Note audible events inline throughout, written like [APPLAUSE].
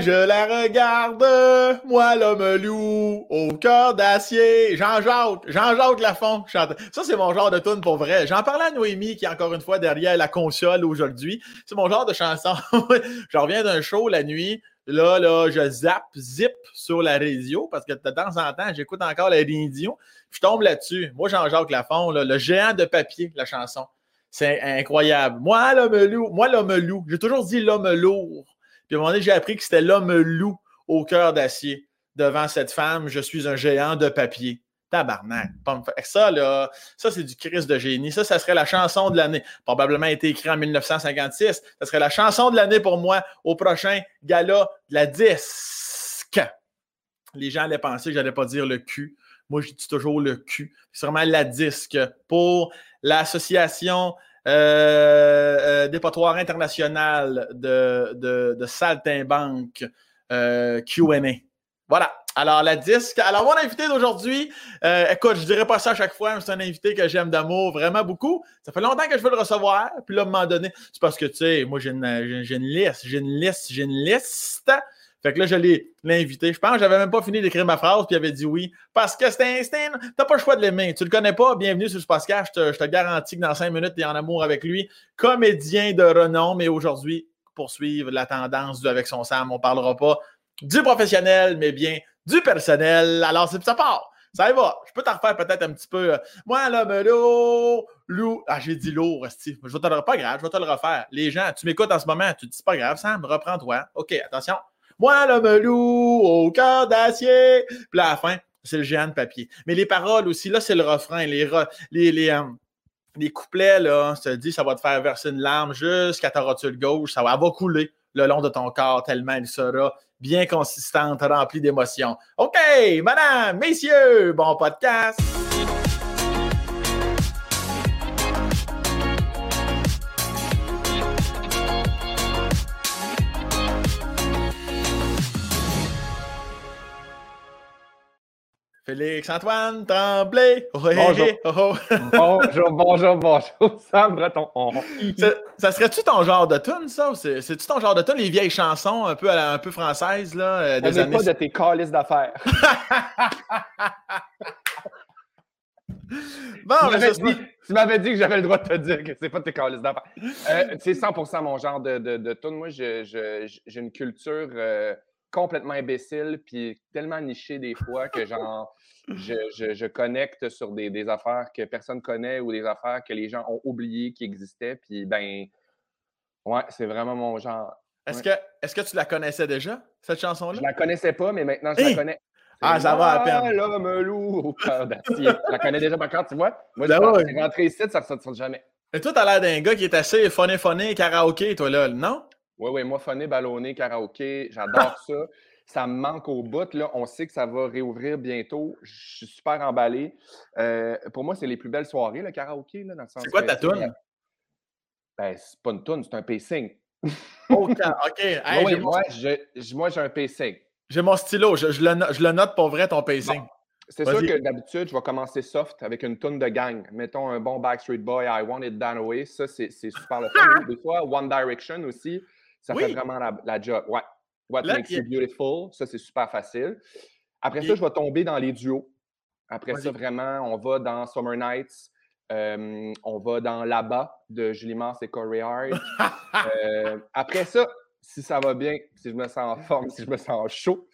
je la regarde, moi l'homme loup, au cœur d'acier. Jean-Jacques, Jean-Jacques Lafont chante. Ça, c'est mon genre de tune pour vrai. J'en parlais à Noémie, qui est encore une fois derrière la console aujourd'hui. C'est mon genre de chanson. [LAUGHS] je reviens d'un show la nuit. Là, là, je zappe, zip sur la radio parce que de temps en temps, j'écoute encore la radio. Je tombe là-dessus. Moi, Jean-Jacques Lafont, le géant de papier, la chanson. C'est incroyable. Moi, l'homme loup, moi, l'homme loup. J'ai toujours dit l'homme lourd. Puis à un moment donné, j'ai appris que c'était l'homme loup au cœur d'acier. Devant cette femme, je suis un géant de papier. Tabarnak. Ça, là, ça, c'est du Christ de génie. Ça, ça serait la chanson de l'année. Probablement été écrit en 1956. Ça serait la chanson de l'année pour moi au prochain gala de la disque. Les gens allaient penser que j'allais pas dire le cul. Moi, je dis toujours le cul. C'est vraiment la disque pour l'Association euh, euh, international de, de, saltimbanque euh, QA. Voilà. Alors, la disque. Alors, mon invité d'aujourd'hui, euh, écoute, je dirais pas ça à chaque fois, mais c'est un invité que j'aime d'amour vraiment beaucoup. Ça fait longtemps que je veux le recevoir. Puis là, à un moment donné, c'est parce que, tu sais, moi, j'ai une, j'ai une liste, j'ai une liste, j'ai une liste. Fait que là, je l'ai invité. Je pense que j'avais même pas fini d'écrire ma phrase, puis il avait dit oui. Parce que c'est un, t'as pas le choix de l'aimer. Tu le connais pas, bienvenue sur ce podcast. Je te, je te garantis que dans cinq minutes, tu es en amour avec lui. Comédien de renom, mais aujourd'hui, pour suivre la tendance du avec son Sam, on parlera pas du professionnel, mais bien du personnel. Alors, ça part. Ça y va. Je peux t'en refaire peut-être un petit peu. Moi, là, mais loup. Ah, j'ai dit lourd, Steve. Je vais te le pas grave, je vais te le refaire. Les gens, tu m'écoutes en ce moment, tu te dis pas grave, Sam, reprends-toi. OK, attention. Moi, l'homme loup, au cœur d'acier. Puis à la fin, c'est le géant de papier. Mais les paroles aussi, là, c'est le refrain. Les, les, les, euh, les, couplets, là, ça te dit, ça va te faire verser une larme jusqu'à ta rotule gauche. Ça va, va couler le long de ton corps tellement il sera bien consistante, remplie d'émotions. OK, madame, messieurs, bon podcast. Félix-Antoine Tremblay. [LAUGHS] bonjour. bonjour, bonjour, bonjour. [LAUGHS] Sam Breton. Ça, ça serait-tu ton genre de tune, ça? C'est-tu ton genre de tune, les vieilles chansons un peu, un peu françaises, là? Euh, des années... pas de tes calices d'affaires. [LAUGHS] bon, tu m'avais dit, que j'avais le droit de te dire que c'est pas de tes calices d'affaires. Euh, c'est 100% mon genre de, de, de tune. Moi, j'ai une culture... Euh, complètement imbécile, puis tellement niché des fois que genre, je, je, connecte sur des, des, affaires que personne connaît ou des affaires que les gens ont oubliées qui existaient, puis ben, ouais, c'est vraiment mon genre. Est-ce que, est que tu la connaissais déjà, cette chanson-là? Je la connaissais pas, mais maintenant je la connais. Ah, ça va à peine. L'homme loup au cœur d'acier. Je la connais déjà par cœur, tu vois. Moi, ben je suis rentré ici, ça ne ressort jamais. Et toi, tu as l'air d'un gars qui est assez phoné-phoné, karaoké, toi, là, non? Oui, oui, moi, phoné, ballonné, karaoké, j'adore [LAUGHS] ça. Ça me manque au bout. Là. On sait que ça va réouvrir bientôt. Je suis super emballé. Euh, pour moi, c'est les plus belles soirées, le karaoké. Là, c'est quoi ta toune? Ben, c'est pas une toune, c'est un pacing. OK. [LAUGHS] okay. oui, moi, j'ai un pacing. J'ai mon stylo. Je, le, note pour vrai, ton pacing. C'est sûr que d'habitude, je vais commencer soft avec une toune de gang. Mettons un bon Backstreet Boy, I Want It Down Away. Ça, c'est super le fun. Des fois, One Direction aussi. Ça fait vraiment la, job. Ouais. What makes you beautiful? Ça, c'est super facile. Après ça, je vais tomber dans les duos. Après ça, vraiment, on va dans Summer Nights. Euh, on va dans Là-bas de Julie Mars et Corey Hart. Euh, après ça, si ça va bien, si je me sens en [LAUGHS] forme, si je me sens chaud,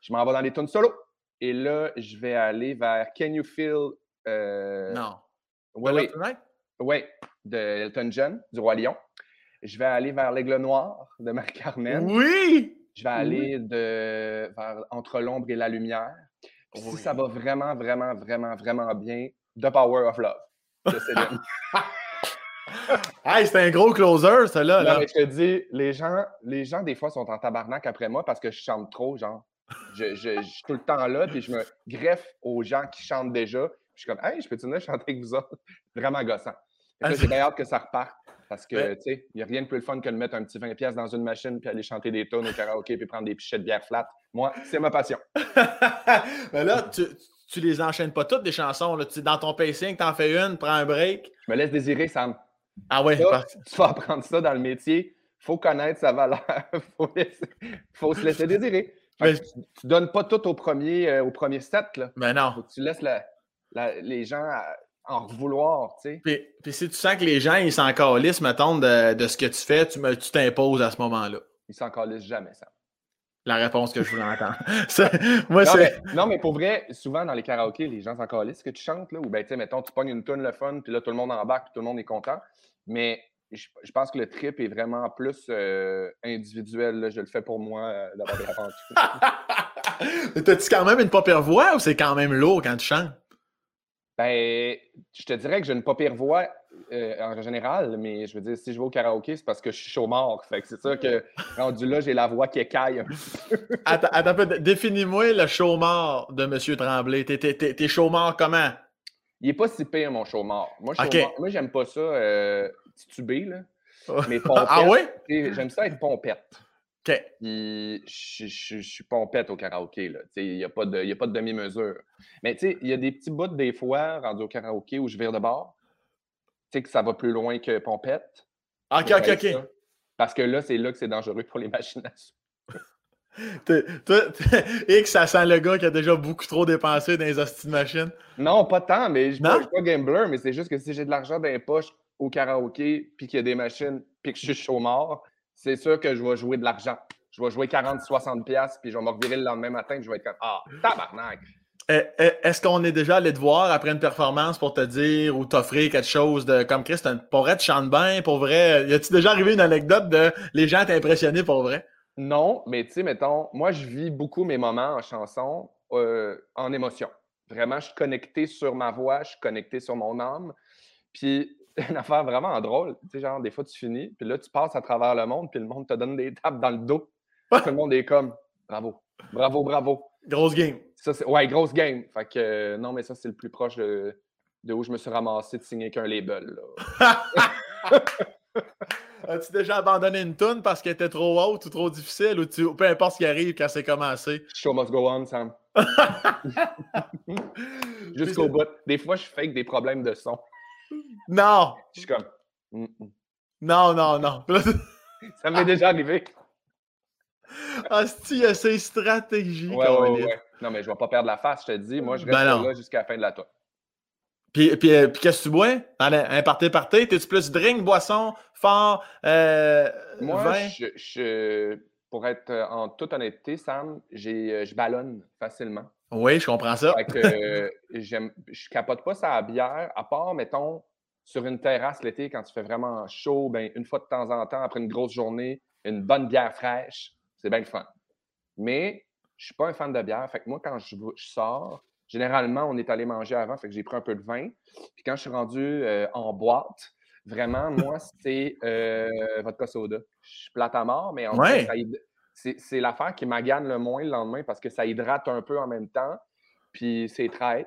je m'en vais dans les tunes solo. Et là, je vais aller vers Can You Feel. Euh... Non. Oui, oui. Oui, de Elton John, du Roi Lion. Je vais aller vers l'Aigle Noir de Marc-Carmen. Oui! Je vais aller de, vers Entre l'ombre et la lumière. Si ça va vraiment, vraiment, vraiment, vraiment bien, The Power of Love de Céline. [LAUGHS] [LAUGHS] hey, c'est un gros closer, ça là. Non, mais je te dis, les gens, les gens, des fois, sont en tabarnak après moi parce que je chante trop, genre. Je, je, suis tout le temps là, puis je me greffe aux gens qui chantent déjà. je suis comme, hey, je peux-tu venir chanter avec vous autres? Vraiment gossant. J'ai bien hâte que ça reparte. Parce que, tu sais, il n'y a rien de plus le fun que de mettre un petit 20$ dans une machine puis aller chanter des tonnes au karaoké puis prendre des pichets de bière flat. Moi, c'est ma passion. [LAUGHS] Mais là, tu, tu les enchaînes pas toutes, des chansons. Là. dans ton pacing, tu en fais une, prends un break. Je me laisse désirer, Sam. Ah ouais, Tu vas apprendre ça dans le métier. faut connaître sa valeur. [LAUGHS] faut, faut se laisser désirer. tu, ne donnes pas tout au premier, euh, au premier set. Là. Mais ben non. Faut que tu laisses les gens en vouloir, tu sais. Puis, si tu sens que les gens, ils s'en calissent, mettons, de, de, ce que tu fais, tu t'imposes à ce moment-là. Ils s'en calissent jamais, ça. La réponse que je voulais entendre. [LAUGHS] Moi, non, mais, non, mais pour vrai, souvent dans les karaokés, les gens s'en calissent que tu chantes, là, ou ben, tu sais, mettons, tu pognes une tonne le fun, puis là, tout le monde embarque, puis tout le monde est content. Mais je, pense que le trip est vraiment plus euh, individuel. Je le fais pour moi euh, d'avoir des [LAUGHS] aventures. T'as-tu quand même une papier voix ou c'est quand même lourd quand tu chantes? Ben, je te dirais que j'ai une pas pire voix euh, en général, mais je veux dire, si je vais au karaoké, c'est parce que je suis chaud mort. Fait que c'est ça que, rendu là, j'ai la voix qui écaille. attends, attends un peu. Définis-moi le chaud mort de M. Tremblay. T'es chaud mort comment? Il est pas si pire, mon chaud mort. Moi, moi j'aime pas ça euh, titubé, là. Mais ah oui? J'aime ça être pompette. OK. je, je, suis pompette au karaoké. Il n'y a pas de, de demi-mesure. Mais il y a des petits bouts des fois rendus au karaoké où je vire de bord. Tu sais que ça va plus loin que pompette. OK, OK, OK. Parce que là, c'est là que c'est dangereux pour les [LAUGHS] machines [LAUGHS] à toi, [LAUGHS] X, ça sent le gars qui a déjà beaucoup trop dépensé dans les hosties de machines. Non, pas tant, mais je ne suis pas gambler, mais c'est juste que si j'ai de l'argent dans les poches au karaoké, puis qu'il y a des machines, puis que je suis chaud mort, c'est sûr que je vais jouer de l'argent. Je vais jouer 40-60$, puis je vais me revirer le lendemain matin, et je vais être comme Ah, tabarnak! Eh, eh, est-ce qu'on est déjà allé te voir après une performance pour te dire ou t'offrir quelque chose de comme Chris, pour être chante bien, pour vrai? Y a-t-il déjà arrivé une anecdote de les gens t'impressionner pour vrai? Non, mais tu sais, mettons, moi, je vis beaucoup mes moments en chanson euh, en émotion. Vraiment, je suis connecté sur ma voix, je suis connecté sur mon âme. Puis [LAUGHS] une affaire vraiment drôle. Tu sais, genre, des fois, tu finis, puis là, tu passes à travers le monde, puis le monde te donne des tapes dans le dos. Tout le monde est comme bravo, bravo, bravo. Grosse game. Ça, ouais, grosse game. Fait que euh, non, mais ça, c'est le plus proche de, où je me suis ramassé de signer qu'un label. [LAUGHS] As-tu déjà abandonné une toune parce qu'elle était trop haute ou trop difficile ou tu, peu importe ce qui arrive quand c'est commencé? Show must go on, Sam. [LAUGHS] Jusqu'au bout. Des fois, je fake des problèmes de son. Non! Je suis comme. Mm, mm. Non, non, non. [LAUGHS] Ça m'est déjà arrivé. [LAUGHS] Hostie, il y a ses stratégies. Ouais, ouais, Non, mais je vais pas perdre la face, je te dis. Moi, je reste ben là jusqu'à la fin de la tour. Puis, puis, euh, puis qu'est-ce que tu bois? Un party party? T'es-tu plus drink, boisson, fort, euh, Moi, vin? Je, pour être euh, en toute honnêteté, Sam, je ballonne facilement. Oui, je comprends ça. Fait que, je capote pas sa bière, à part, mettons, sur une terrasse l'été, quand tu fais vraiment chaud, ben, une fois de temps en temps, après une grosse journée, une bonne bière fraîche, c'est bien le fun. Mais je suis pas un fan de bière. Fait que moi, quand je, sors, généralement, on est allé manger avant, fait que j'ai pris un peu de vin. Puis quand je suis rendu euh, en boîte, vraiment, moi, c'est euh, vodka soda. Je suis plate à mort, mais en fait, c'est l'affaire qui m'agane le moins le lendemain parce que ça hydrate un peu en même temps. Puis c'est traite.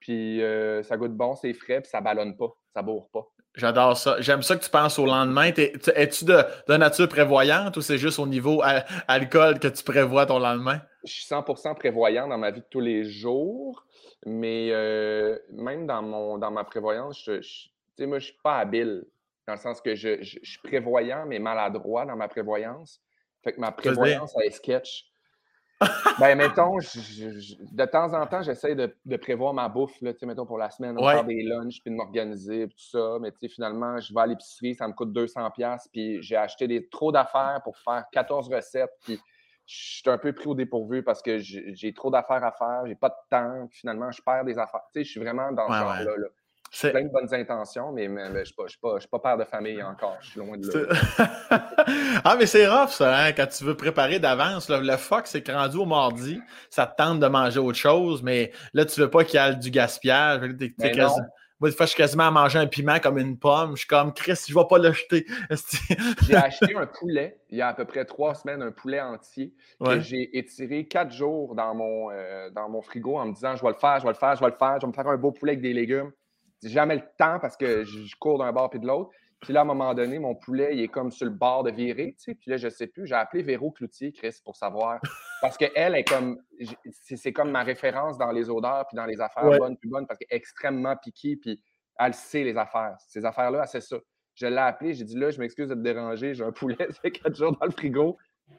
Puis euh, ça goûte bon, c'est frais, puis ça ballonne pas, ça bourre pas. J'adore ça. J'aime ça que tu penses au lendemain. Es-tu de, de, nature prévoyante ou c'est juste au niveau alcool que tu prévois ton lendemain? Je suis 100% prévoyant dans ma vie de tous les jours, mais euh, même dans, mon, dans ma prévoyance, je, je moi, je suis pas habile, dans le sens que je, je, suis prévoyant, mais maladroit dans ma prévoyance. Fait que ma prévoyance, est sketch ben, mettons, de temps en temps, j'essaie de, prévoir ma bouffe, là, mettons, pour la semaine, faire des lunchs, puis de m'organiser, tout ça. Mais finalement, je vais à l'épicerie, ça me coûte 200$, puis j'ai acheté des, trop d'affaires pour faire 14 recettes, puis je suis un peu pris au dépourvu parce que j'ai trop d'affaires à faire, j'ai pas de temps, finalement, je perds des affaires. Tu sais, je suis vraiment dans ce genre-là. Là plein de bonnes intentions, mais, je ne suis, pas père de famille encore. Je suis loin de là. [LAUGHS] ah, mais c'est rough, ça, hein, quand tu veux préparer d'avance. Le fuck, c'est que rendu au mardi, ça te tente de manger autre chose, mais là, tu veux pas qu'il y ait du gaspillage. Moi, des fois, je suis quasiment à manger un piment comme une pomme. Je suis comme, Chris, je ne vais pas l'acheter. [LAUGHS] j'ai acheté un poulet il y a à peu près trois semaines, un poulet entier que j'ai étiré quatre jours dans mon, euh, dans mon frigo en me disant, je vais le faire, je vais le faire, je vais le faire, je vais me faire un beau poulet avec des légumes jamais le temps parce que je, cours d'un bord puis de l'autre. Puis là, à un moment donné, mon poulet, il est comme sur le bord de virer, tu sais. Puis là, je sais plus. J'ai appelé Véro Cloutier, Chris, pour savoir. Parce qu'elle est comme. C'est comme ma référence dans les odeurs puis dans les affaires bonnes plus bonnes parce qu'elle est extrêmement piquée puis elle sait les affaires. Ces affaires-là, c'est ça. Je l'ai appelé, j'ai dit là, je m'excuse de te déranger, j'ai un poulet, [LAUGHS] c'est quatre jours dans le frigo.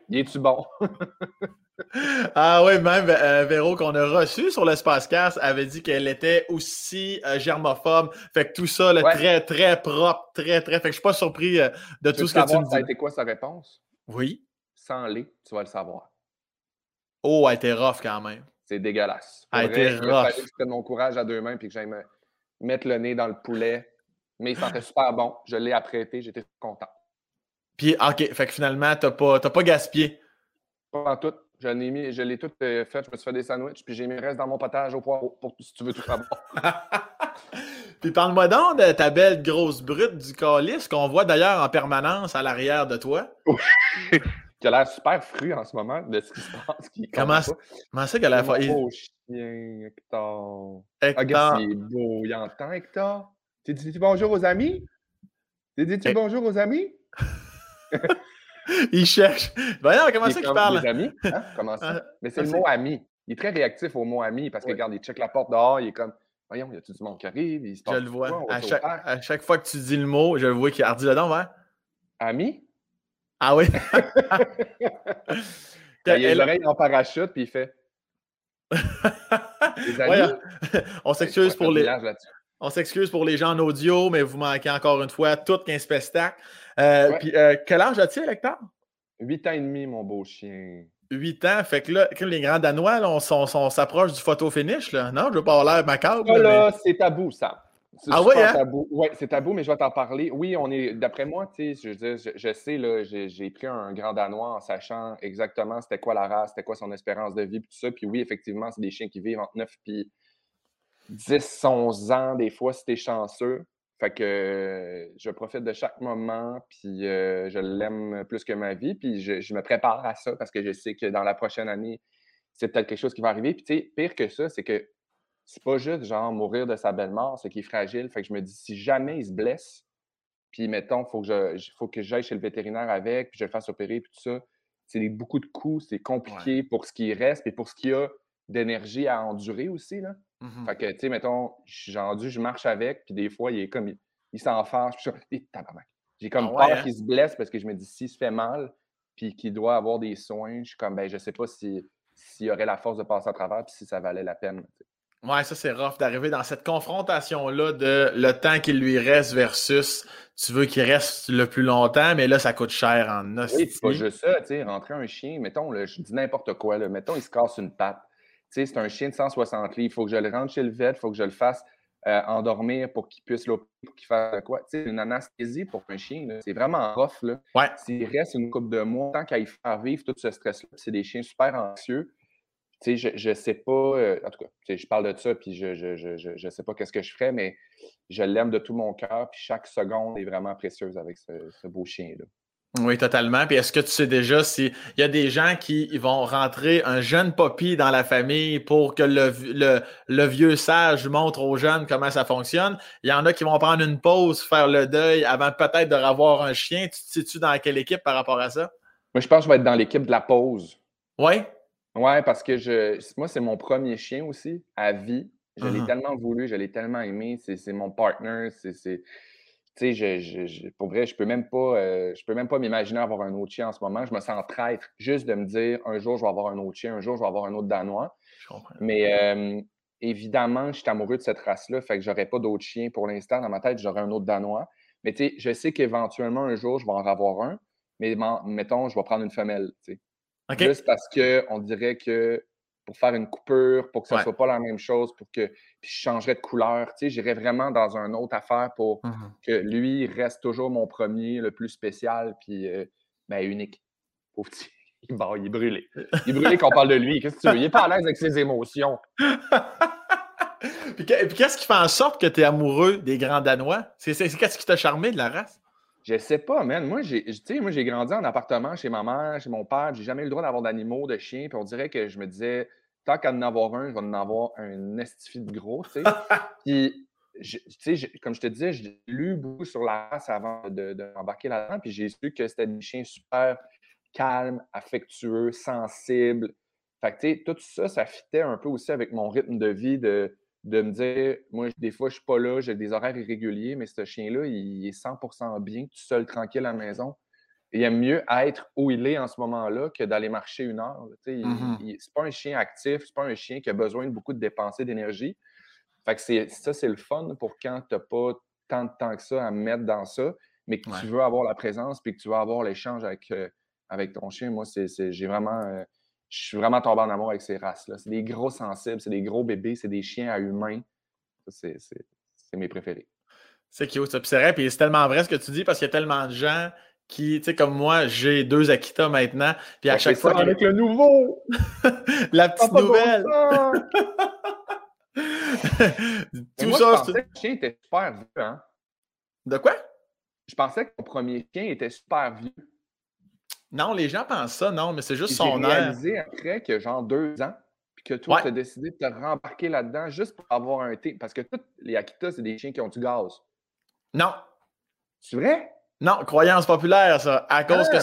Il est-tu bon? [LAUGHS] ah oui, même euh, Véro qu'on a reçu sur l'espace casse avait dit qu'elle était aussi euh, germophobe. Fait que tout ça, très, très propre, très, très. Fait que je suis pas surpris euh, de tout ce que tu me dis. Ça a été quoi sa réponse? Oui. Sans lait, tu vas le savoir. Oh, elle a été rough quand même. C'est dégueulasse. Elle a été rough. Je prenne mon courage à deux mains puis que j'aille me mettre le nez dans le poulet. Mais il sentait super bon. Je l'ai apprêté, j'étais content. Puis, OK, fait que finalement, t'as pas, pas gaspillé. Pas en tout. Je l'ai mis, je l'ai tout euh, fait. Je me suis fait des sandwichs, puis j'ai mis le reste dans mon potage au poireau pour si tu veux tout savoir. [LAUGHS] puis parle-moi donc de ta belle grosse brute du calice qu'on voit d'ailleurs en permanence à l'arrière de toi. [LAUGHS] qui a l'air super fru en ce moment de ce qui se passe. comment, comment ça qu'elle a l'air... beau chien, Hector. Hector. il est beau. Il entend, Hector. Tu dis bonjour aux amis? Tu dis-tu bonjour aux amis? Il cherche. Voyons, comment ça qu'il parle? Amis? Hein? Comment ça? Ah, Mais c'est le mot ami. Il est très réactif au mot ami parce que, regarde, il check la porte dehors, il est comme, voyons, il y a tout du monde qui arrive? Il se je le vois. à, chaque, à, chaque, fois que tu dis le mot, je le vois qu'il dit dedans, ouais. Ami? Ah oui? [LAUGHS] il a les oreilles en parachute, puis il fait. [LAUGHS] les amis? On [LAUGHS] s'excuse pour les. On s'excuse pour les gens en audio, mais vous manquez encore une fois tout 15 pestacs. Euh, puis, euh, quel âge as-tu, Hector? 8 ans et demi, mon beau chien. 8 ans. Fait que là, les grands Danois, on, s'approche du photo finish. Là. Non, je veux pas avoir l'air macabre. Là, c'est tabou, ça. Ah oui, hein? tabou. Oui, c'est tabou, mais je vais t'en parler. Oui, on est, d'après moi, tu sais, je, je, sais, là, j'ai pris un grand Danois en sachant exactement c'était quoi la race, c'était quoi son espérance de vie, puis tout ça. Puis oui, effectivement, c'est des chiens qui vivent entre 9 puis 10, 11 ans, des fois, si t'es chanceux. Fait que euh, je profite de chaque moment, puis euh, je l'aime plus que ma vie, puis je, me prépare à ça parce que je sais que dans la prochaine année, c'est peut-être quelque chose qui va arriver. Puis tu sais, pire que ça, c'est que c'est pas juste genre mourir de sa belle mort, c'est qu'il est fragile. Fait que je me dis, si jamais il se blesse, puis mettons, il faut que je, faut que j'aille chez le vétérinaire avec, puis je le fasse opérer, puis tout ça, c'est beaucoup de coûts, c'est compliqué pour ce qui reste, et pour ce qu'il y a d'énergie à endurer aussi. Là. Mmh fait que, tu sais, mettons, j'ai rendu, je marche avec, puis des fois, il est comme, il, il s'en fâche, puis J'ai comme ah peur hein? qu'il se blesse parce que je me dis, s'il se fait mal, puis qu'il doit avoir des soins, je suis comme, ben, je sais pas s'il y aurait la force de passer à travers, puis si ça valait la peine. Ouais, ça c'est rough d'arriver dans cette confrontation-là de le temps qu'il lui reste versus tu veux qu'il reste le plus longtemps, mais là, ça coûte cher en os. Oui, c'est pas juste ça, tu sais, rentrer un chien, mettons, je dis n'importe quoi, là, mettons, il se casse une patte c'est un chien de 160 livres. Il faut que je le rentre chez le vet, il faut que je le fasse euh, endormir pour qu'il puisse l'opérer, pour qu'il fasse quoi. Tu sais, une anesthésie pour un chien, c'est vraiment rough. Là. S'il reste une couple de mois, tant qu'à y faire vivre tout ce stress-là, c'est des chiens super anxieux. Je ne sais pas, euh, en tout cas, je parle de ça, puis je ne je, je, je sais pas qu'est-ce que je ferais, mais je l'aime de tout mon cœur, puis chaque seconde est vraiment précieuse avec ce, ce beau chien-là. Oui, totalement. Puis est-ce que tu sais déjà s'il y a des gens qui vont rentrer un jeune poppy dans la famille pour que le, le, vieux sage montre aux jeunes comment ça fonctionne? Il y en a qui vont prendre une pause, faire le deuil avant peut-être de revoir un chien. Tu te situes dans quelle équipe par rapport à ça? Moi, je pense que je vais être dans l'équipe de la pause. Oui? Oui, parce que je, moi, c'est mon premier chien aussi, à vie. Je l'ai uh-huh. tellement voulu, je l'ai tellement aimé. C'est mon partner. C'est tu sais, je, je, pour vrai, je peux même pas, euh, je peux même pas m'imaginer avoir un autre chien en ce moment. Je me sens traître juste de me dire un jour je vais avoir un autre chien, un jour je vais avoir un autre danois. Je comprends. Mais évidemment, je suis amoureux de cette race-là, fait que j'aurais pas d'autres chiens pour l'instant. Dans ma tête, j'aurais un autre danois. Mais tu sais, je sais qu'éventuellement un jour je vais en avoir un. Mais mettons, je vais prendre une femelle. Tu sais. Juste parce qu'on dirait que pour faire une coupure, pour que ce ne soit pas la même chose, pour que puis je changerais de couleur. Tu sais, j'irais vraiment dans une autre affaire pour mmh que lui reste toujours mon premier, le plus spécial, puis euh, ben, unique. Pauvre petit. [LAUGHS] Bon, il est brûlé. Il est brûlé qu'on parle de lui. Qu'est-ce que tu veux? Il n'est pas à l'aise avec ses émotions. [LAUGHS] puis qu'est-ce qui fait en sorte que tu es amoureux des grands Danois? C'est qu'est-ce qui t'a charmé de la race? Je sais pas, man. Moi, j'ai, moi, j'ai grandi en appartement chez ma mère, chez mon père. J'ai jamais eu le droit d'avoir d'animaux, de chiens. Puis on dirait que je me disais, tant qu'à en avoir un, je vais en avoir un estifi de gros, tu sais. [LAUGHS] puis, tu sais, comme je te disais, j'ai lu beaucoup sur la race avant d'embarquer de, là-dedans. Puis j'ai su que c'était des chiens super calmes, affectueux, sensibles. Fait que, tu sais, tout ça, ça fitait un peu aussi avec mon rythme de vie de de me dire, moi, des fois, je suis pas là, j'ai des horaires irréguliers, mais ce chien-là, il est 100% bien, tout seul, tranquille à la maison. il aime mieux être où il est en ce moment-là que d'aller marcher une heure. Mm-hmm. C'est pas un chien actif, c'est pas un chien qui a besoin de beaucoup de dépenser d'énergie. Fait que ça, c'est le fun pour quand tu n'as pas tant de temps que ça à mettre dans ça, mais que tu veux avoir la présence puis que tu veux avoir l'échange avec, euh, avec ton chien. Moi, c'est, j'ai vraiment. Euh, je suis vraiment tombé en amour avec ces races-là. C'est des gros sensibles, c'est des gros bébés, c'est des chiens à humains. C'est, mes préférés. C'est cute, ça. c'est vrai, puis c'est tellement vrai ce que tu dis parce qu'il y a tellement de gens qui, tu sais, comme moi, j'ai deux Akita maintenant, puis à chaque fois. Avec le nouveau! [LAUGHS] la petite nouvelle! [LAUGHS] Tout ça. Je pensais que le chien était super vieux, hein? De quoi? Je pensais que mon premier chien était super vieux. Non, les gens pensent ça, non, mais c'est juste son air. J'ai réalisé après que genre deux ans, puis que toi, tu as décidé de te rembarquer là-dedans juste pour avoir un thé. Parce que tous les Akita, c'est des chiens qui ont du gaz. Non. C'est vrai? Non, croyance populaire, ça. À cause que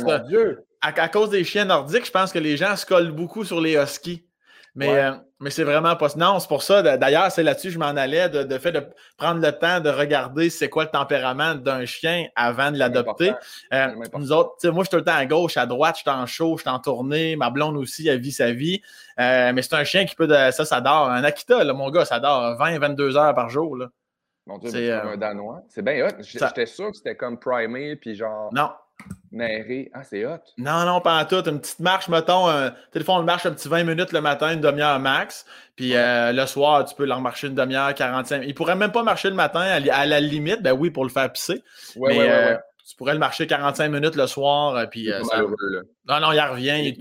ah, à, cause des chiens nordiques, je pense que les gens se collent beaucoup sur les huskies. Mais, euh, mais c'est vraiment pas. Non, c'est pour ça. D'ailleurs, c'est là-dessus que je m'en allais, de, fait de prendre le temps de regarder c'est quoi le tempérament d'un chien avant de l'adopter. Euh, nous autres, moi, je suis tout le temps à gauche, à droite, je suis en chaud, je suis en tournée. Ma blonde aussi, elle vit sa vie. Euh, mais c'est un chien qui peut. ça, ça dort. Un Akita, là, mon gars, ça dort 20-22 heures par jour. Là. Mon Dieu, c'est un Danois? C'est bien hot. J'étais sûr que c'était comme primé, puis genre. Non. Ah, c'est hot. Non, non, pas en tout. Une petite marche, mettons, un téléphone marche un petit 20 minutes le matin, une demi-heure max. Puis euh, le soir, tu peux leur marcher une demi-heure, 45 Il pourrait même pas marcher le matin à, la limite, ben oui, pour le faire pisser. mais euh, tu pourrais le marcher 45 minutes le soir. Euh, puis, Non, non, il revient.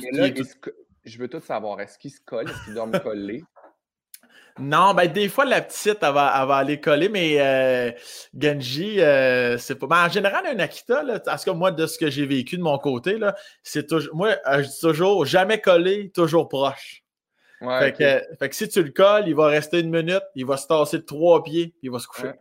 Je veux tout savoir. Est-ce qu'il se colle? Est-ce qu'il doit me coller? Non, ben des fois, la petite, elle va, aller coller, mais euh, Genji, euh, c'est pas. Ben, en général, un Akita, là, en tout moi, de ce que j'ai vécu de mon côté, là, c'est toujours. Moi, euh, je dis toujours jamais collé, toujours proche. fait, que, si tu le colles, il va rester une minute, il va se tasser de trois pieds, puis il va se coucher.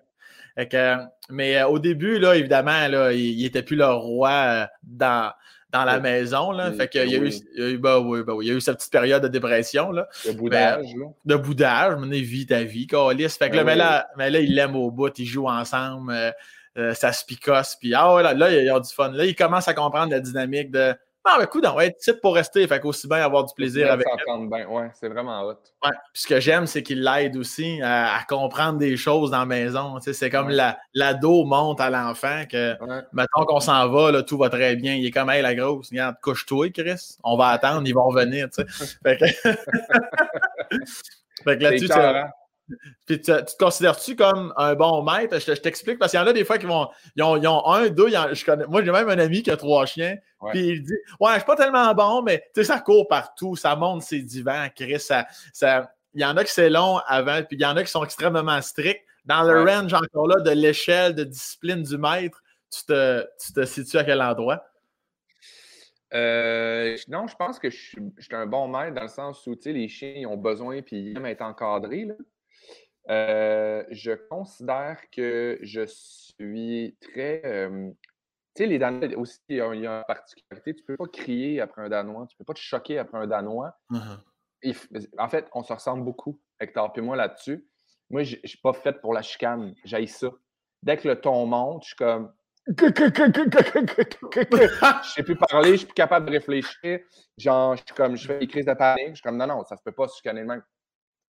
mais au début, là, évidemment, là, il n'était plus le roi dans, dans la maison. Là. Fait qu'il y, eu, il y a eu, ben oui, ben oui, il y a eu sa petite période de dépression. Là. De boudage. là. De boudage, mais vie ta vie, Calis. Fait que là, ben mais, là, mais là, il l'aime au bout, ils jouent ensemble, euh, euh, ça se picosse, puis ah là, là, il y a du fun. Là, il commence à comprendre la dynamique de ah, ben, écoute, on va être type pour rester. Fait qu'aussi bien avoir du plaisir avec bien. Ouais, c'est vraiment hot. Ouais. Puis ce que j'aime, c'est qu'il l'aide aussi à, comprendre des choses dans la maison. Tu sais, c'est comme l'ado monte à l'enfant que, mettons qu'on s'en va, là, tout va très bien. Il est comme, hey, la grosse, regarde, couche-toi, Chris. On va attendre, ils vont revenir. Tu sais. fait que, [LAUGHS] [LAUGHS] fait que là-dessus, puis tu, te considères-tu comme un bon maître? Je, t'explique parce qu'il y en a des fois qui vont. Ils ont, ils ont un, deux, je connais, moi j'ai même un ami qui a trois chiens. Puis il dit Ouais, je suis pas tellement bon, mais tu sais, ça court partout, ça monte ses divans, Chris. Ça, ça, il y en a qui c'est long avant, puis il y en a qui sont extrêmement stricts. Dans le range encore là de l'échelle de discipline du maître, tu te, tu te situes à quel endroit? Euh, non, je pense que je suis, un bon maître dans le sens où les chiens ils ont besoin puis ils aiment être encadrés. Là. Euh, je considère que je suis très. tu sais, les Danois aussi, il y, a, une particularité. Tu ne peux pas crier après un Danois, tu ne peux pas te choquer après un Danois. En fait, on se ressemble beaucoup, Hector et moi, là-dessus. Moi, je ne suis pas fait pour la chicane. J'aille ça. Dès que le ton monte, je suis comme. [LAUGHS] je ne sais plus parler, je suis plus capable de réfléchir. Genre, je suis comme, je fais des crises de panique. Je suis comme, non, non, ça se peut pas se chicaner de même.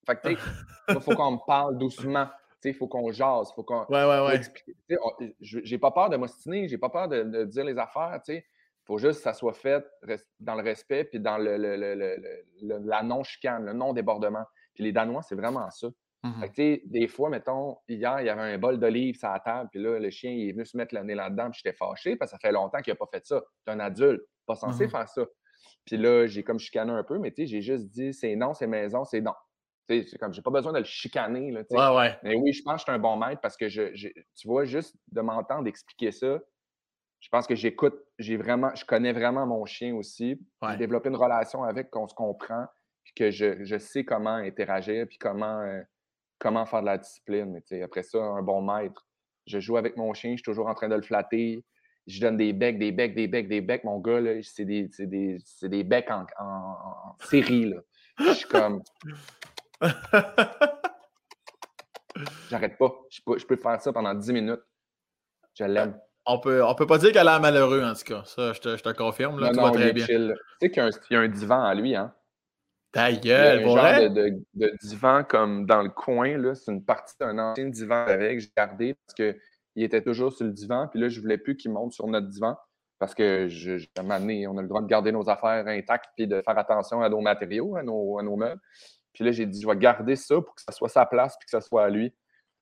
Fait que, il faut qu'on me parle doucement. Il faut qu'on jase. Faut qu'on. Ouais, ouais, ouais. J'ai pas peur de m'ostiner, j'ai pas peur de, dire les affaires. Il faut juste que ça soit fait dans le respect puis dans le, la non-chicane, le non-débordement. Puis les Danois, c'est vraiment ça. Mmh des fois, mettons, hier, il y avait un bol d'olive sur la table, puis là, le chien il est venu se mettre le nez là-dedans, puis j'étais fâché parce que ça fait longtemps qu'il n'a pas fait ça. C'est un adulte, pas censé mmh faire ça. Puis là, j'ai comme chicané un peu, mais j'ai juste dit c'est non, c'est maison, c'est non. C'est comme, j'ai pas besoin de le chicaner. Là, ouais, ouais. Mais oui, je pense que je suis un bon maître parce que je, tu vois, juste de m'entendre expliquer ça, je pense que j'écoute, j'ai vraiment, je connais vraiment mon chien aussi. J'ai développé une relation avec, qu'on se comprend, puis que je, je, sais comment interagir, puis comment, euh, comment faire de la discipline. Mais, après ça, un bon maître. Je joue avec mon chien, je suis toujours en train de le flatter. Je donne des becs, des becs, des becs, des becs. Mon gars, c'est des, des, des, becs en, en série. Là. Je suis comme, [LAUGHS] J'arrête pas. Je peux, je peux faire ça pendant 10 minutes. Je l'aime. On peut, on peut pas dire qu'elle a l'air malheureux, en tout cas. Ça, je te, je te confirme. Là, non, non, très bien. Tu sais qu'il y, a un divan à lui, hein? Ta gueule, Il y a un genre de, de, divan comme dans le coin, là. C'est une partie d'un ancien divan avec. J'ai gardé parce qu'il était toujours sur le divan. Puis là, je voulais plus qu'il monte sur notre divan parce que je, je on a le droit de garder nos affaires intactes puis de faire attention à nos matériaux, à nos, à nos meubles. Puis là, j'ai dit, je vais garder ça pour que ça soit sa place puis que ça soit à lui.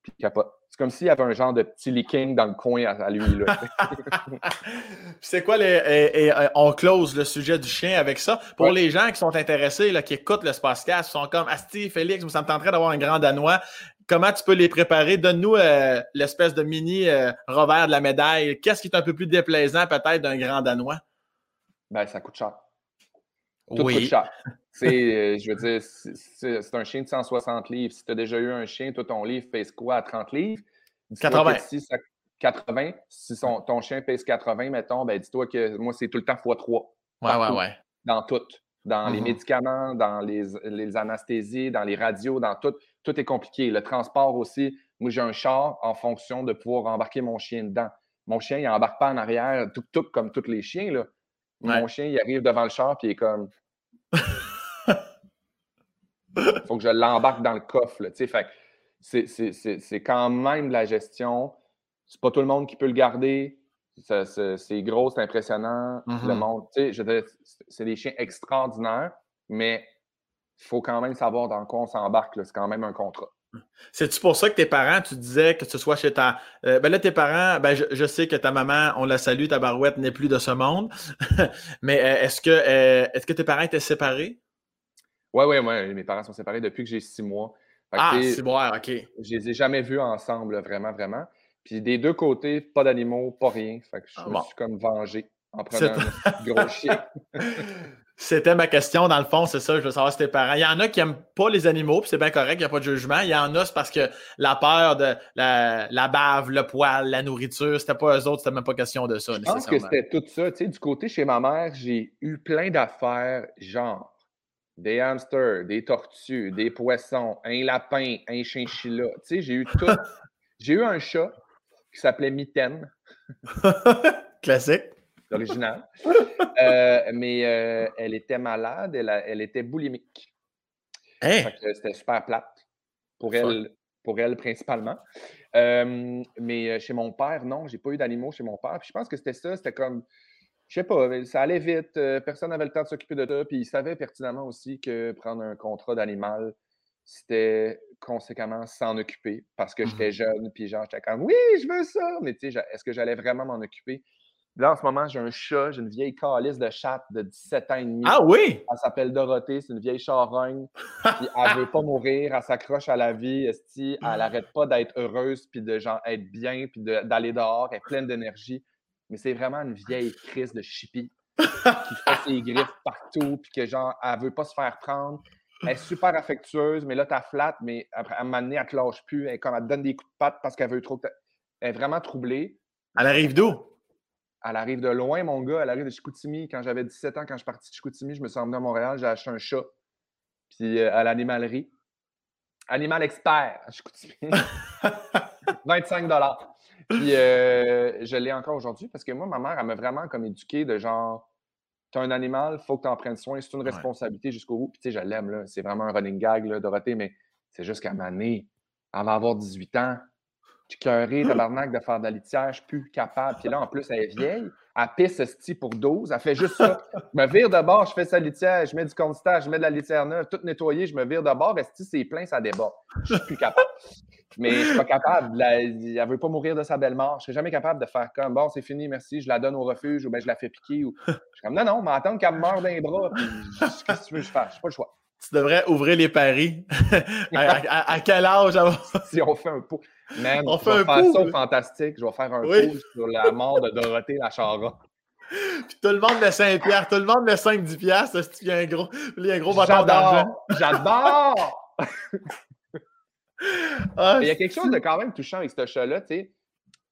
Puis capote. C'est comme s'il y avait un genre de petit leaking dans le coin à, lui. [LAUGHS] [LAUGHS] c'est quoi les. Et, euh, on close le sujet du chien avec ça? Pour les gens qui sont intéressés, là, qui écoutent le Spacecast, sont comme Asti, Félix, ça me tenterait d'avoir un grand Danois. Comment tu peux les préparer? Donne-nous euh, l'espèce de mini euh, revers de la médaille. Qu'est-ce qui est un peu plus déplaisant peut-être d'un grand Danois? Ben, ça coûte cher. Tout oui. coûte cher. [LAUGHS] je veux dire, c'est un chien de 160 livres. Si tu as déjà eu un chien, toi, ton livre pèse quoi? à 30 livres? 80. Si 80. Si son, ton chien pèse 80, mettons, ben dis-toi que moi, c'est tout le temps x3. Ouais, ouais, ouais. Dans tout. Dans les mm-hmm. médicaments, dans les, les, anesthésies, dans les radios, dans tout. Tout est compliqué. Le transport aussi. Moi, j'ai un char en fonction de pouvoir embarquer mon chien dedans. Mon chien, il n'embarque pas en arrière, tout, tout comme tous les chiens. Là. Mon chien, il arrive devant le char, puis il est comme. Il [LAUGHS] faut que je l'embarque dans le coffre. c'est quand même de la gestion. C'est pas tout le monde qui peut le garder. C'est gros, c'est impressionnant. Le mm-hmm. monde, c'est des chiens extraordinaires, mais il faut quand même savoir dans quoi on s'embarque. C'est quand même un contrat. C'est-tu pour ça que tes parents, tu disais que ce soit chez ta. Euh, ben là, tes parents, ben je, sais que ta maman, on la salue, ta barouette n'est plus de ce monde. [LAUGHS] mais euh, est-ce que, euh, est-ce que tes parents étaient séparés? Oui, oui, oui. Mes parents sont séparés depuis que j'ai six mois. ah, six mois, OK. Je les ai jamais vus ensemble, vraiment, vraiment. Puis des deux côtés, pas d'animaux, pas rien. Fait que je ah, me suis comme vengé en prenant un gros chien. [LAUGHS] [LAUGHS] C'était ma question, dans le fond, c'est ça, je veux savoir si tes parents. Il y en a qui n'aiment pas les animaux, puis c'est bien correct, il n'y a pas de jugement. Il y en a, c'est parce que la peur de la, la bave, le poil, la nourriture, c'était pas eux autres, c'était même pas question de ça. Je pense que c'était tout ça. Tu sais, du côté chez ma mère, j'ai eu plein d'affaires, genre des hamsters, des tortues, des poissons, un lapin, un chinchilla. Tu sais, j'ai eu tout. [LAUGHS] j'ai eu un chat qui s'appelait Mitaine. [LAUGHS] Classique. L'original. [LAUGHS] Euh, mais euh, elle était malade, elle, était boulimique. Hein? C'était super plate pour elle, pour elle principalement. Euh, mais chez mon père, non, j'ai pas eu d'animaux chez mon père. Puis je pense que c'était ça, c'était comme je sais pas, ça allait vite, personne n'avait le temps de s'occuper de ça, puis il savait pertinemment aussi que prendre un contrat d'animal, c'était conséquemment s'en occuper parce que j'étais mmh jeune, puis genre, j'étais comme, oui, je veux ça, mais tu sais, est-ce que j'allais vraiment m'en occuper? Là, en ce moment, j'ai un chat, j'ai une vieille calice de chatte de 17 ans et demi. Ah oui? Elle s'appelle Dorothée, c'est une vieille charogne. puis elle veut pas mourir, elle s'accroche à la vie, elle n'arrête pas d'être heureuse, puis de genre être bien, puis d'aller dehors, elle est pleine d'énergie mais c'est vraiment une vieille crise de chippie qui fait ses griffes partout, puis que genre, elle veut pas se faire prendre. Elle est super affectueuse, mais là, t'as flatte, mais après, à un moment donné, elle te lâche plus. Elle, comme, elle te donne des coups de patte parce qu'elle veut trop. Elle est vraiment troublée. Elle arrive d'où? Elle arrive de loin, mon gars. Elle arrive de Chicoutimi. Quand j'avais 17 ans, quand je suis parti de Chicoutimi, je me suis emmené à Montréal, j'ai acheté un chat. Puis euh, à l'animalerie. Animal expert à Chicoutimi. [LAUGHS] 25 puis euh, je l'ai encore aujourd'hui parce que moi, ma mère, elle m'a vraiment comme éduqué de genre, t'as un animal, il faut que tu en prennes soin, c'est une responsabilité jusqu'au bout. Puis tu sais, je l'aime, là. C'est vraiment un running gag, là, Dorothée, mais c'est juste qu'à ma née, elle va avoir 18 ans. Je suis cœuré, tabarnak, de faire de la litière, je suis plus capable. Puis là, en plus, elle est vieille. Elle pisse ce pour 12. Elle fait juste ça. Je me vire de bord, je fais sa litière, je mets du constat, je mets de la litière neuve, tout nettoyé, je me vire de bord. Esti, c'est plein, ça déborde? Je suis plus capable. Mais je suis pas capable. Elle ne veut pas mourir de sa belle mort. Je serais jamais capable de faire comme bon, c'est fini, merci, je la donne au refuge ou bien je la fais piquer. Ou... Je suis comme non, non, mais attendre qu'elle me meure d'un bras. Qu'est-ce que tu veux que je fasse? Je n'ai pas le choix. Tu devrais ouvrir les paris. [LAUGHS] à, quel âge Si on fait un pot. Man, on fait un faire ça fantastique. Je vais faire un oui. sur la mort de Dorothée Lachara. [LAUGHS] Puis tout le monde met 5 pierres, tout le monde met 5-10 piastres. Il y a un gros, il y a un gros bâton d'argent? J'adore! [LAUGHS] Ah, il y a quelque chose de quand même touchant avec ce chat-là, tu sais.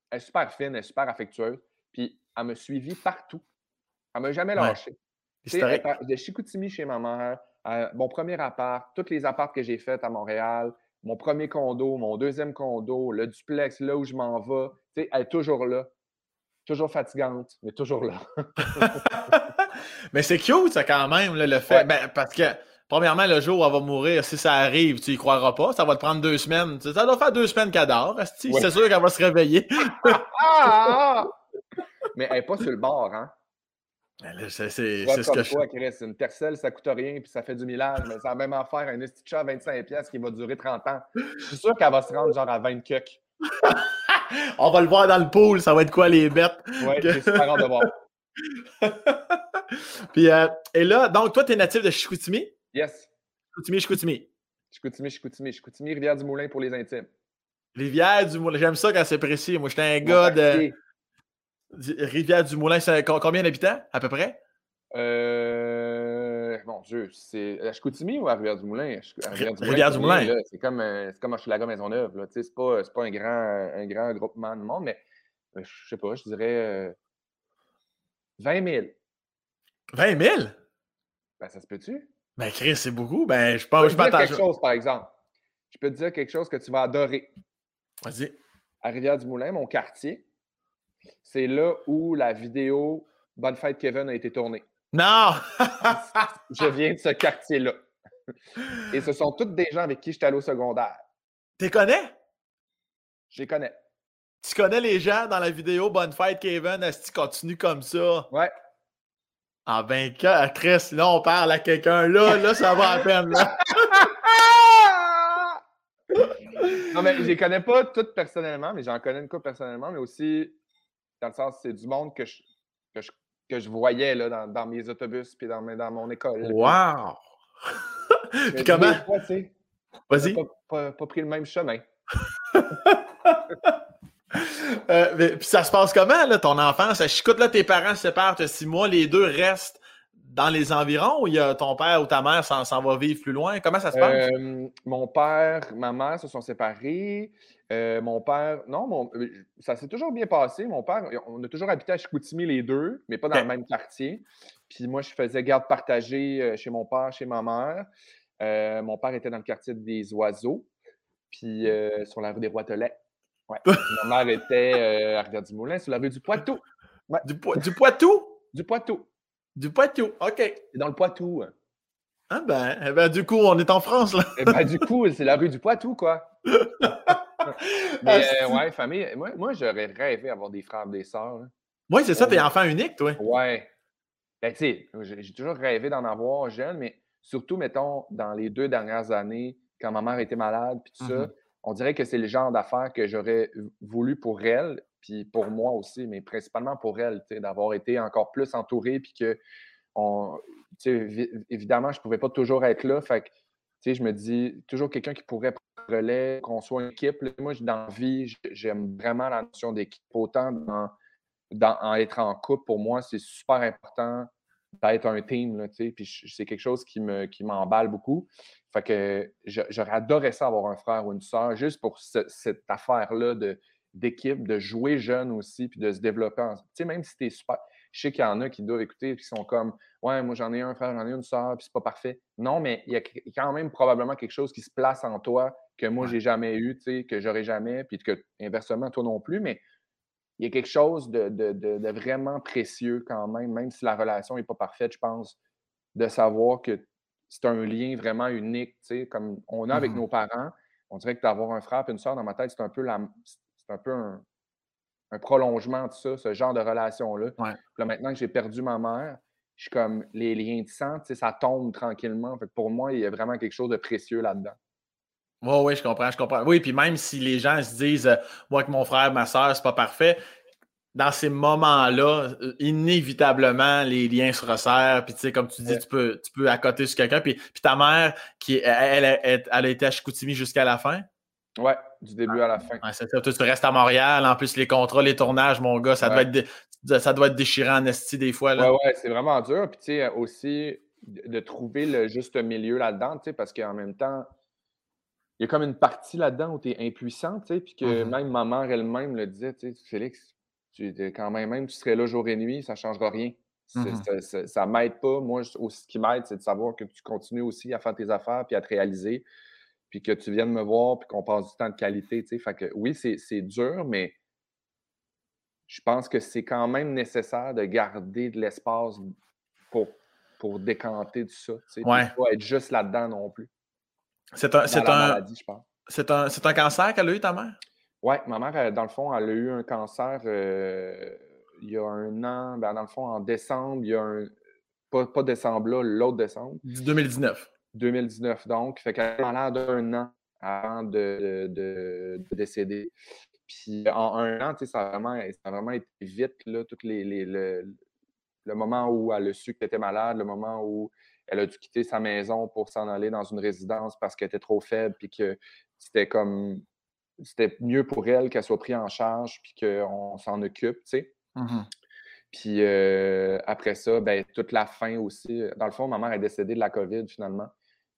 Elle est super fine, elle est super affectueuse. Puis elle m'a suivi partout. Elle m'a jamais lâché. De Chicoutimi chez ma mère, mon premier appart, tous les apparts que j'ai faits à Montréal, mon premier condo, mon deuxième condo, le duplex, là où je m'en vais, tu sais, elle est toujours là. Toujours fatigante, mais toujours là. [LAUGHS] mais c'est cute, ça, quand même, le fait. Ben, parce que, premièrement, le jour où elle va mourir, si ça arrive, tu y croiras pas. Ça va te prendre deux semaines. Ça doit faire deux semaines qu'elle dort. C'est sûr qu'elle va se réveiller. Ah! [LAUGHS] mais elle n'est pas sur le bord, hein? C'est ce que je... Une tercelle, ça coûte rien puis ça fait du millage, mais ça va même faire un institut à 25$ qui va durer 30 ans. Je suis sûr qu'elle va se rendre genre à 20 cucks. [LAUGHS] On va le voir dans le pool, ça va être quoi les bêtes? Oui, c'est super hâte de voir. [LAUGHS] puis, euh, et là, donc toi, tu es natif de Chicoutimi? Yes. Chicoutimi, Chicoutimi. Chicoutimi, Chicoutimi. Chicoutimi, Rivière-du-Moulin pour les intimes. Rivière-du-Moulin, j'aime ça quand c'est précis. Moi, j'étais un gars de. Rivière-du-Moulin, c'est combien d'habitants, à peu près? Euh, mon Dieu, c'est à Chicoutimi ou à Rivière-du-Moulin? Rivière-du-Moulin. c'est comme, euh, comme à Maisonneuve. C'est pas, pas un, grand, un grand groupement de monde, mais euh, je sais pas, je dirais 20 000. 20 000? Ben, ça se peut-tu? Ben, Chris, c'est beaucoup. Ben, je pense je peux te dire quelque chose, par exemple. Je peux te dire quelque chose que tu vas adorer. Vas-y. À Rivière-du-Moulin, mon quartier, c'est là où la vidéo Bonne fête Kevin a été tournée. Non! [LAUGHS] je viens de ce quartier-là. Et ce sont tous des gens avec qui je suis allé au secondaire. Tu connais? Je les connais. Tu connais les gens dans la vidéo Bonne fête Kevin, est-ce que tu continues comme ça? Ouais. Ah ben, Chris, là, on parle à quelqu'un. Là, là, ça va à peine. Là. [LAUGHS] non, mais je les connais pas toutes personnellement, mais j'en connais une couple personnellement, mais aussi dans le sens, c'est du monde que je, que je, voyais là, dans, dans, mes autobus puis dans, dans mon école. wow! [LAUGHS] puis comment? Vas-y. Pas, pas, pris le même chemin. [LAUGHS] euh, puis ça se passe comment, là, ton enfance? Écoute, là, tes parents se séparent, tu as six mois, les deux restent dans les environs ou il y a ton père ou ta mère s'en va vivre plus loin? Comment ça se passe? Euh, mon père, ma mère se sont séparés. Euh, mon père, non, euh, ça s'est toujours bien passé. Mon père, on a toujours habité à Chicoutimi les deux, mais pas dans le même quartier. Puis moi, je faisais garde partagée euh, chez mon père, chez ma mère. mon père était dans le quartier des Oiseaux, puis sur la rue des Roitelets. Ouais. [LAUGHS] ma mère était à Rivière-du-Moulin, sur la rue du Poitou. Du, du Poitou? Du Poitou. Du Poitou, OK. Dans le Poitou. Ah ben, eh ben, du coup, on est en France, là. eh ben, du coup, c'est la rue du Poitou, quoi. [LAUGHS] [LAUGHS] Mais euh, ouais, famille, moi, moi j'aurais rêvé d'avoir des frères des sœurs. Oui, c'est ça, t'es enfant unique, toi. Ouais. Ben, tu sais, j'ai toujours rêvé d'en avoir jeune, mais surtout, mettons, dans les deux dernières années, quand ma mère était malade, puis tout ça, mmh on dirait que c'est le genre d'affaires que j'aurais voulu pour elle, puis pour moi aussi, mais principalement pour elle, d'avoir été encore plus entouré, puis que, on, évidemment, je ne pouvais pas toujours être là. Fait que, je me dis, toujours quelqu'un qui pourrait relais, qu'on soit une équipe. Moi, dans la vie, j'aime vraiment la notion d'équipe. Autant dans, dans, en être en couple, pour moi, c'est super important d'être un team. Là, puis c'est quelque chose qui m'emballe qui beaucoup. Fait que j'aurais adoré ça avoir un frère ou une soeur, juste pour cette affaire-là d'équipe, de, jouer jeune aussi, puis de se développer. Sais, même si tu es super. Je sais qu'il y en a qui doivent écouter et qui sont comme Ouais, moi j'en ai un frère, j'en ai une soeur, puis c'est pas parfait. Non, mais il y a quand même probablement quelque chose qui se place en toi que moi j'ai jamais eu, que j'aurais jamais, puis que inversement, toi non plus, mais il y a quelque chose de, vraiment précieux quand même, même si la relation n'est pas parfaite, je pense, de savoir que c'est un lien vraiment unique, comme on a avec mmh nos parents. On dirait que d'avoir un frère et une soeur dans ma tête, c'est un peu la, c'est un peu un, un prolongement de ça, ce genre de relation-là. Là, maintenant que j'ai perdu ma mère, je suis comme les liens de sang, ça tombe tranquillement. Fait pour moi, il y a vraiment quelque chose de précieux là-dedans. Oui, oui, je comprends, je comprends. Oui, puis même si les gens se disent, euh, moi, que mon frère, ma soeur, c'est pas parfait, dans ces moments-là, euh, inévitablement, les liens se resserrent. Puis, tu sais, comme tu dis, tu, peux, tu peux accoter sur quelqu'un. Puis, puis ta mère, qui, elle, elle, elle, a été à Chicoutimi jusqu'à la fin? Ouais, du début à la fin. c'est ça. tu restes à Montréal. En plus, les contrats, les tournages, mon gars, ça, doit, être ça doit être déchirant en esti des fois. Ouais, ouais, c'est vraiment dur. Puis, tu sais, aussi, de, trouver le juste milieu là-dedans, tu sais, parce qu'en même temps, il y a comme une partie là-dedans où tu es impuissant, tu sais, puis que mm-hmm. même ma mère elle-même le disait, tu sais, Félix, tu, quand même, même tu serais là jour et nuit, ça ne changera rien. Mm-hmm. Ça ne m'aide pas. Moi, ce qui m'aide, c'est de savoir que tu continues aussi à faire tes affaires puis à te réaliser. puis que tu viennes me voir, puis qu'on passe du temps de qualité. Fait que oui, c'est dur, mais je pense que c'est quand même nécessaire de garder de l'espace pour, pour décanter tout ça. Tu ouais. pas être juste là-dedans non plus. C'est un, c'est un, c'est un, un, cancer qu'elle a eu, ta mère? Oui, ma mère, dans le fond, elle a eu un cancer euh, il y a un an, ben, dans le fond, en décembre, il y a un. Pas, pas décembre là, l'autre décembre. 2019. 2019, donc. Fait qu'elle est malade un an avant de, de, de décéder. Puis en un an, ça a vraiment, ça a vraiment été vite, là, toutes les, les le, le, moment où elle a su qu'elle était malade, le moment où elle a dû quitter sa maison pour s'en aller dans une résidence parce qu'elle était trop faible, puis que c'était comme c'était mieux pour elle qu'elle soit prise en charge puis qu'on s'en occupe, tu sais. Mmh puis euh, après ça, ben, toute la fin aussi. Dans le fond, ma mère est décédée de la COVID finalement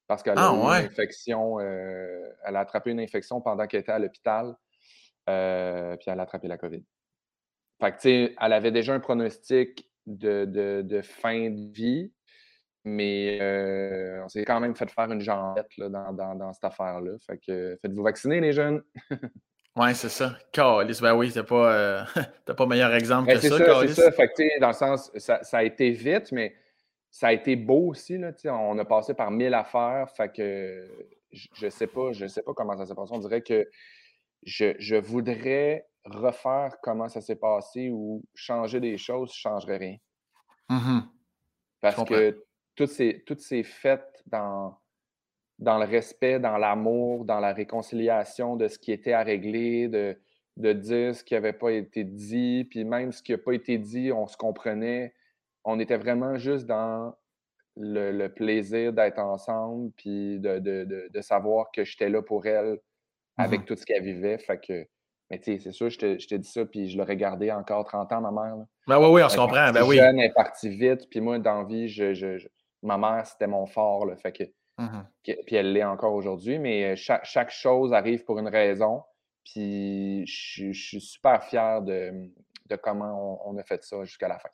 parce qu'elle a ah, eu une infection. Euh, elle a attrapé une infection pendant qu'elle était à l'hôpital. Euh, puis elle a attrapé la COVID. Fait que, tu sais, elle avait déjà un pronostic de, de, fin de vie, mais on s'est quand même fait faire une jambette là, dans, dans, dans, cette affaire-là. Fait que faites-vous vacciner, les jeunes. [LAUGHS] Oui, c'est ça. Calice, ben oui, c'est pas, euh, [LAUGHS] pas meilleur exemple ben, que ça. C'est ça, fait que, dans le sens, ça, ça, a été vite, mais ça a été beau aussi. Là, on a passé par mille affaires. Fait que je ne sais pas, je sais pas comment ça s'est passé. On dirait que je, je voudrais refaire comment ça s'est passé ou changer des choses, je ne changerais rien. Mmh Parce que toutes ces, toutes ces fêtes dans dans le respect, dans l'amour, dans la réconciliation de ce qui était à régler, de, de dire ce qui n'avait pas été dit, puis même ce qui n'a pas été dit, on se comprenait. On était vraiment juste dans le, plaisir d'être ensemble, puis de, de, de, savoir que j'étais là pour elle avec mmh tout ce qu'elle vivait. Fait que, mais tu sais, c'est sûr, je te, je te, dis ça, puis je l'aurais gardé encore 30 ans, ma mère. Ben oui, oui, on se comprend. Ben oui. jeune, elle est partie vite, puis moi, dans vie, je, je, ma mère, c'était mon fort. Là, fait que Mmh puis elle l'est encore aujourd'hui, mais chaque, chaque, chose arrive pour une raison. Puis je, suis super fier de, de comment on, a fait ça jusqu'à la fin.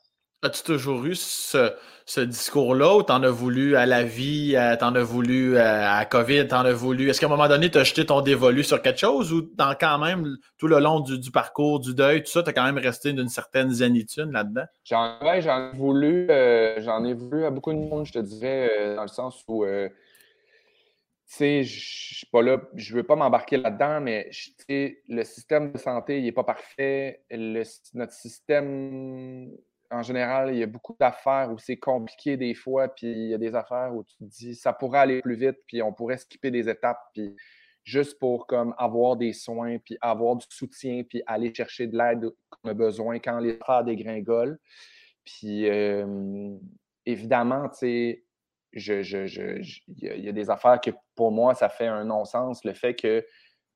As-tu toujours eu ce, discours-là ou t'en as voulu à la vie, t'en as voulu à, à COVID, t'en as voulu? Est-ce qu'à un moment donné, tu as jeté ton dévolu sur quelque chose ou dans quand même, tout le long du, parcours, du deuil, tout ça, tu as quand même resté d'une certaine zénitude là-dedans? J'en j'en ai voulu, euh, j'en ai voulu à beaucoup de monde, je te dirais, euh, dans le sens où euh, tu sais, je suis pas là, je veux pas m'embarquer là-dedans, mais le système de santé, il n'est pas parfait. notre système, en général, il y a beaucoup d'affaires où c'est compliqué des fois, puis il y a des affaires où tu te dis, ça pourrait aller plus vite, puis on pourrait skipper des étapes, puis juste pour comme avoir des soins, puis avoir du soutien, puis aller chercher de l'aide qu'on a besoin quand les affaires dégringolent. Puis évidemment, tu sais, je, il y, a des affaires que pour moi, ça fait un non-sens. Le fait que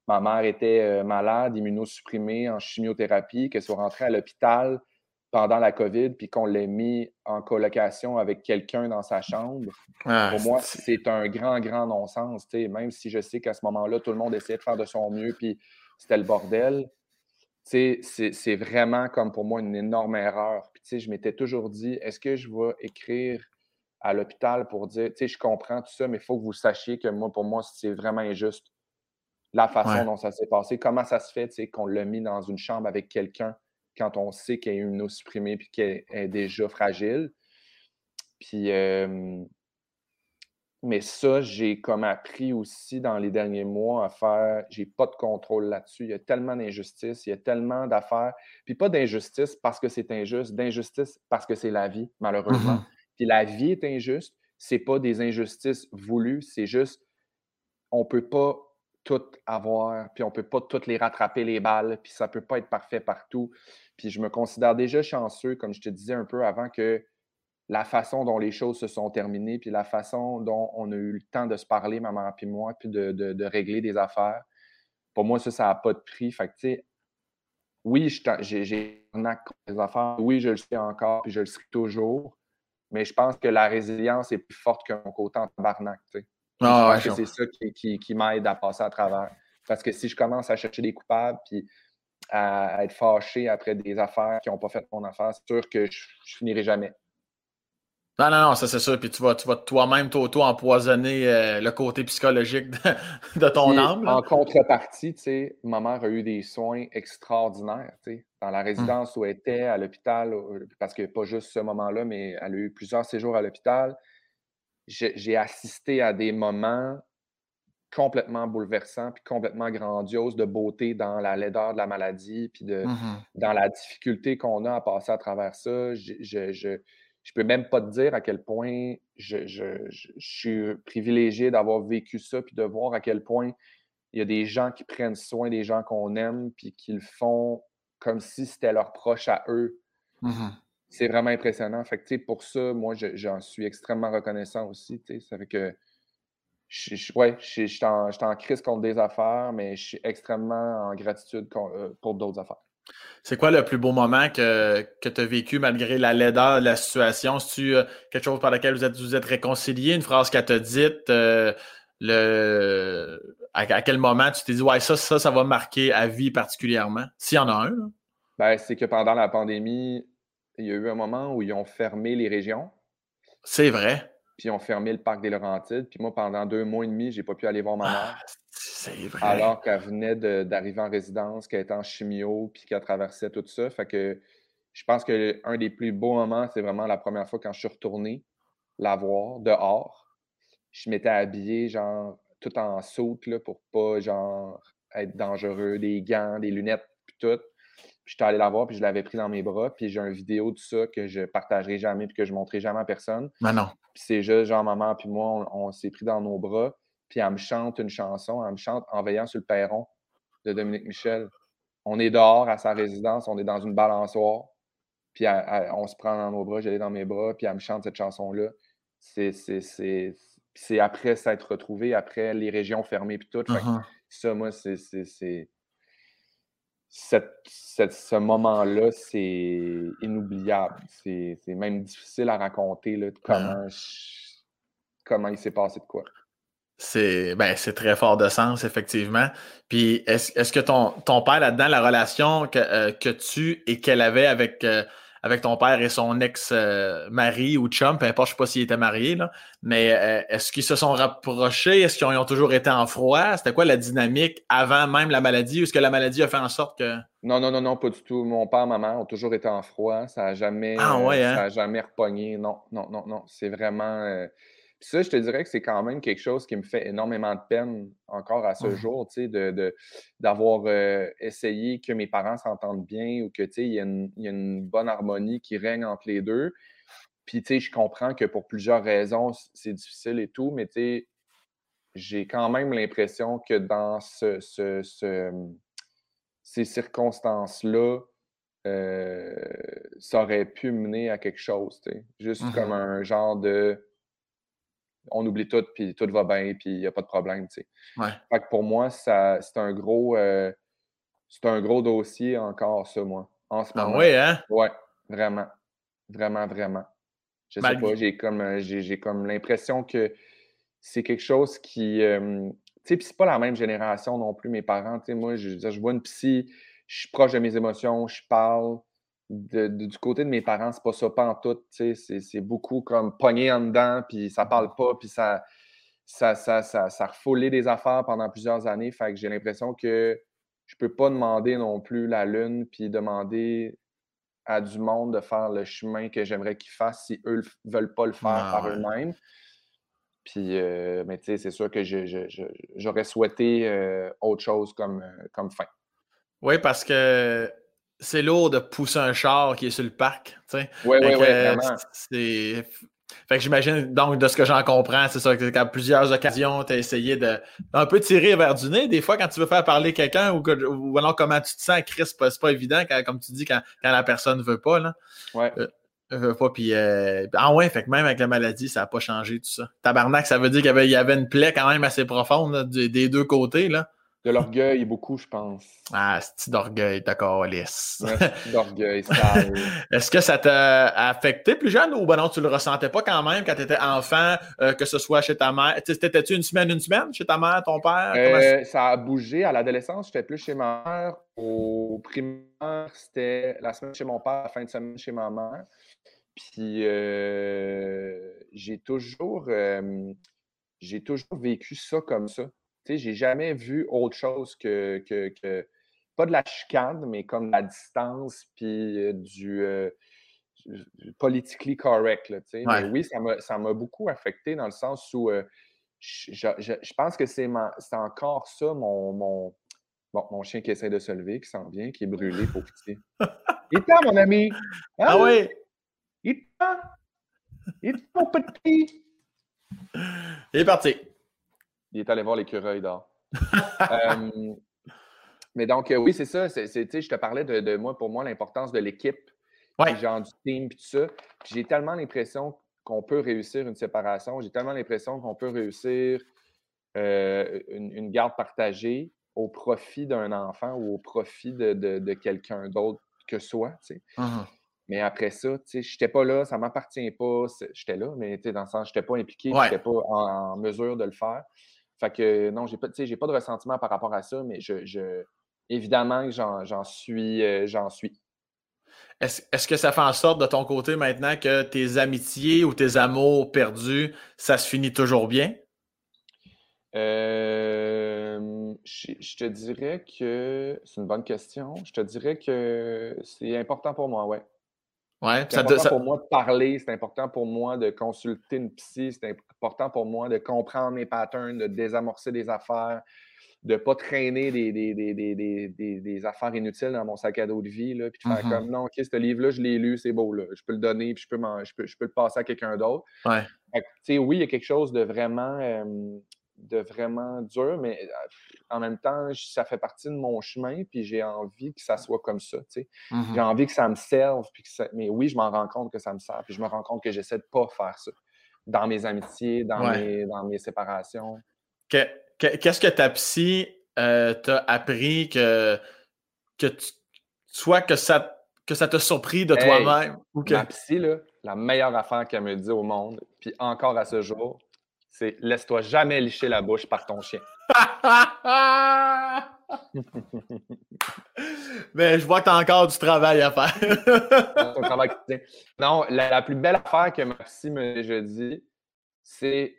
ma mère était malade, immunosupprimée en chimiothérapie, qu'elle soit rentrée à l'hôpital pendant la COVID, puis qu'on l'ait mis en colocation avec quelqu'un dans sa chambre, ah, pour moi, c'est un grand, grand non-sens. Même si je sais qu'à ce moment-là, tout le monde essayait de faire de son mieux, puis c'était le bordel. C'est vraiment comme pour moi une énorme erreur. Puis, je m'étais toujours dit, est-ce que je vais écrire à l'hôpital pour dire, tu sais, je comprends tout ça, mais il faut que vous sachiez que moi, pour moi, c'est vraiment injuste la façon dont ça s'est passé. Comment ça se fait, qu'on l'a mis dans une chambre avec quelqu'un quand on sait qu'elle est immunosupprimée puis qu'elle est déjà fragile. Puis, mais ça, j'ai comme appris aussi dans les derniers mois à faire, j'ai pas de contrôle là-dessus. Il y a tellement d'injustice, il y a tellement d'affaires. Puis pas d'injustice parce que c'est injuste, d'injustice parce que c'est la vie, malheureusement. Mm-hmm. Puis la vie est injuste. C'est pas des injustices voulues, c'est juste on peut pas tout avoir, puis on peut pas toutes les rattraper les balles, puis ça peut pas être parfait partout. Puis je me considère déjà chanceux, comme je te disais un peu avant, que la façon dont les choses se sont terminées, puis la façon dont on a eu le temps de se parler, maman et moi, puis de, régler des affaires. Pour moi, ça, ça n'a pas de prix. Fait que, tu sais, oui, j'ai des affaires. Oui, je le sais encore, puis je le serai toujours mais je pense que la résilience est plus forte qu'un côté en tabarnak. Tu sais. Ah, c'est ça qui, qui, m'aide à passer à travers. Parce que si je commence à chercher des coupables puis à, être fâché après des affaires qui n'ont pas fait mon affaire, c'est sûr que je, ne finirai jamais. Non, non, non, ça c'est sûr. Puis tu vas, tu vas toi-même, t'auto-empoisonner euh, le côté psychologique de, ton âme. En contrepartie, tu sais, ma mère a eu des soins extraordinaires, tu sais, dans la hum. résidence où elle était, à l'hôpital, parce que pas juste ce moment-là, mais elle a eu plusieurs séjours à l'hôpital. J'ai assisté à des moments complètement bouleversants, puis complètement grandioses de beauté dans la laideur de la maladie, puis de, mmh dans la difficulté qu'on a à passer à travers ça. Je, je, je peux même pas te dire à quel point je, suis privilégié d'avoir vécu ça, puis de voir à quel point il y a des gens qui prennent soin des gens qu'on aime, puis qui le font comme si c'était leur proche à eux. Mmh c'est vraiment impressionnant. Fait que, pour ça, moi, j'en suis extrêmement reconnaissant aussi. Ça fait que je, je, ouais, je, suis en, crise contre des affaires, mais je suis extrêmement en gratitude euh, pour d'autres affaires. C'est quoi le plus beau moment que, que tu as vécu malgré la laideur de la situation? C'est-tu euh, quelque chose par lequel vous êtes, vous êtes réconcilié? Une phrase qu'elle t'a dite? Euh, le, à, quel moment tu t'es dit, ouais, ça, ça, ça va marquer à vie particulièrement? S'il y en a un. Ben, c'est que pendant la pandémie, il y a eu un moment où ils ont fermé les régions. C'est vrai. Puis ils ont fermé le parc des Laurentides. Puis moi, pendant deux mois et demi, j'ai pas pu aller voir ma mère. Ah, c'est vrai. Alors qu'elle venait d'arriver en résidence, qu'elle était en chimio, puis qu'elle traversait tout ça. Fait que je pense qu'un des plus beaux moments, c'est vraiment la première fois quand je suis retourné la voir dehors. Je m'étais habillé, genre, tout en saute, là, pour pas, genre, être dangereux, des gants, des lunettes, puis tout. Puis j'étais allé la voir, puis je l'avais pris dans mes bras, puis j'ai une vidéo de ça que je partagerai jamais, puis que je montrerai jamais à personne. Mais non. Puis c'est juste, genre, maman, puis moi, on s'est pris dans nos bras puis elle me chante une chanson, elle me chante En veillant sur le perron de Dominique Michel. On est dehors à sa résidence, on est dans une balançoire, puis on se prend dans nos bras, j'allais dans mes bras, puis elle me chante cette chanson-là. C'est après s'être retrouvé, après les régions fermées, puis tout. Uh-huh. Ça, moi, c'est. Ce moment-là, c'est inoubliable. C'est même difficile à raconter là, comment, comment il s'est passé de quoi. C'est ben, très fort de sens, effectivement. Puis est-ce que ton, ton père, là-dedans, la relation que, euh, que tu et qu'elle avait avec, euh, avec ton père et son ex-mari ou chum, peu importe, je ne sais pas s'ils étaient mariés, là, mais euh, est-ce qu'ils se sont rapprochés? Est-ce qu'ils ont, toujours été en froid? C'était quoi la dynamique avant même la maladie? Ou est-ce que la maladie a fait en sorte que. Non, non, non, non, pas du tout. Mon père, ma mère ont toujours été en froid. Ça n'a jamais, ah, ouais, hein? ça jamais repogné. Non, non, non, non. C'est vraiment ça, je te dirais que c'est quand même quelque chose qui me fait énormément de peine encore à ce jour, tu sais, de, d'avoir euh, essayé que mes parents s'entendent bien ou que, tu sais, il y, a une bonne harmonie qui règne entre les deux. Puis, tu sais, je comprends que pour plusieurs raisons, c'est difficile et tout, mais, tu sais, j'ai quand même l'impression que dans ce, ces circonstances-là, euh, ça aurait pu mener à quelque chose, tu sais. Juste mmh comme un genre de on oublie tout, puis tout va bien, puis il n'y a pas de problème. Fait que pour moi, ça, c'est un gros... Euh, c'est un gros dossier encore, ça, moi, en ce ah moment. Ah oui, hein? Ouais, vraiment. Vraiment, vraiment. Je sais pas, j'ai comme, euh, j'ai, comme l'impression que c'est quelque chose qui... Euh, tu sais, puis c'est pas la même génération non plus, mes parents. Tu sais, moi, je, je vois une psy, je suis proche de mes émotions, je parle, du côté de mes parents, c'est pas ça, pas en tout. C'est beaucoup comme pogné en dedans, puis ça parle pas, puis ça, ça, ça, ça, ça refoulé des affaires pendant plusieurs années. Fait que j'ai l'impression que je peux pas demander non plus la lune, puis demander à du monde de faire le chemin que j'aimerais qu'ils fassent si eux veulent pas le faire par eux-mêmes. Puis, euh, mais tu sais, c'est sûr que j'aurais souhaité euh, autre chose comme, euh, comme fin. Oui, parce que c'est lourd de pousser un char qui est sur le parc. Oui, oui, oui. C'est. Fait que j'imagine, donc, de ce que j'en comprends, c'est ça, qu'à plusieurs occasions, tu as essayé de un peu tirer vers du nez. Des fois, quand tu veux faire parler quelqu'un ou, ou alors comment tu te sens, Chris, c'est pas, pas évident, comme tu dis, quand, quand la personne veut pas. Là. Ouais. Euh, veut pas, puis. Euh, ah ouais, fait que même avec la maladie, ça n'a pas changé tout ça. Tabarnak, ça veut dire qu'il y, avait, une plaie quand même assez profonde des deux côtés. là. De l'orgueil, beaucoup, je pense. Ah, c'est d'orgueil, d'accord, Alice. d'orgueil, sale. Est-ce que ça t'a affecté plus jeune ou ben non, tu le ressentais pas quand même quand tu étais enfant, euh, que ce soit chez ta mère? T'étais-tu une semaine, une semaine chez ta mère, ton père? Euh, ça a bougé. À l'adolescence, j'étais plus chez ma mère. Au primaire, c'était la semaine chez mon père, la fin de semaine chez ma mère. Puis euh, j'ai toujours, j'ai toujours vécu ça comme ça. Tu sais, j'ai jamais vu autre chose que, que, pas de la chicane, mais comme la distance, puis du politically correct. Là, Mais oui, ça m'a beaucoup affecté dans le sens où je, pense que c'est encore ça mon, mon, mon chien qui essaie de se lever, qui s'en vient, qui est brûlé, pour petit. [LAUGHS] Il est temps, mon ami! Ah, ah oui! Il est temps! Il est temps, petit! Il est parti. Il est allé voir l'écureuil d'or. [LAUGHS] Euh, mais donc, euh, oui, c'est ça. C'est, je te parlais de, moi, pour moi, l'importance de l'équipe, ouais. genre du team, puis tout ça. j'ai tellement l'impression qu'on peut réussir une séparation. J'ai tellement l'impression qu'on peut réussir euh, une, garde partagée au profit d'un enfant ou au profit de, quelqu'un d'autre que soi. Uh-huh. Mais après ça, je n'étais pas là, ça ne m'appartient pas. J'étais là, mais dans le sens, je n'étais pas impliqué, je n'étais pas en, mesure de le faire. Fait que non, j'ai pas, pas de ressentiment par rapport à ça, mais je, évidemment que j'en suis, euh, j'en suis est-ce que ça fait en sorte de ton côté maintenant que tes amitiés ou tes amours perdus, ça se finit toujours bien? Euh, je, te dirais que c'est une bonne question. Je te dirais que c'est important pour moi, ouais. Ouais, c'est important pour moi de parler, c'est important pour moi de consulter une psy, c'est important pour moi de comprendre mes patterns, de désamorcer des affaires, de ne pas traîner des, des, affaires inutiles dans mon sac à dos de vie, là, puis de faire mm-hmm. comme non, OK, ce livre-là, je l'ai lu, c'est beau, là. je peux le donner, puis je peux, je peux, je peux le passer à quelqu'un d'autre. Ouais. oui, il y a quelque chose de vraiment, de vraiment dur, mais en même temps, ça fait partie de mon chemin, puis j'ai envie que ça soit comme ça. Mm-hmm. J'ai envie que ça me serve, puis que mais oui, je m'en rends compte que ça me sert, puis je me rends compte que j'essaie de ne pas faire ça dans mes amitiés, dans, mes, dans mes séparations. Qu'est-ce que ta psy euh, t'a appris que, que soit que ça que ça t'a surpris de toi-même? Ma psy, là, la meilleure affaire qu'elle me dit au monde, puis encore à ce jour, c'est laisse-toi jamais licher la bouche par ton chien. [LAUGHS] Mais je vois que tu as encore du travail à faire. [LAUGHS] non, la, plus belle affaire que ma psy m'a déjà dit, c'est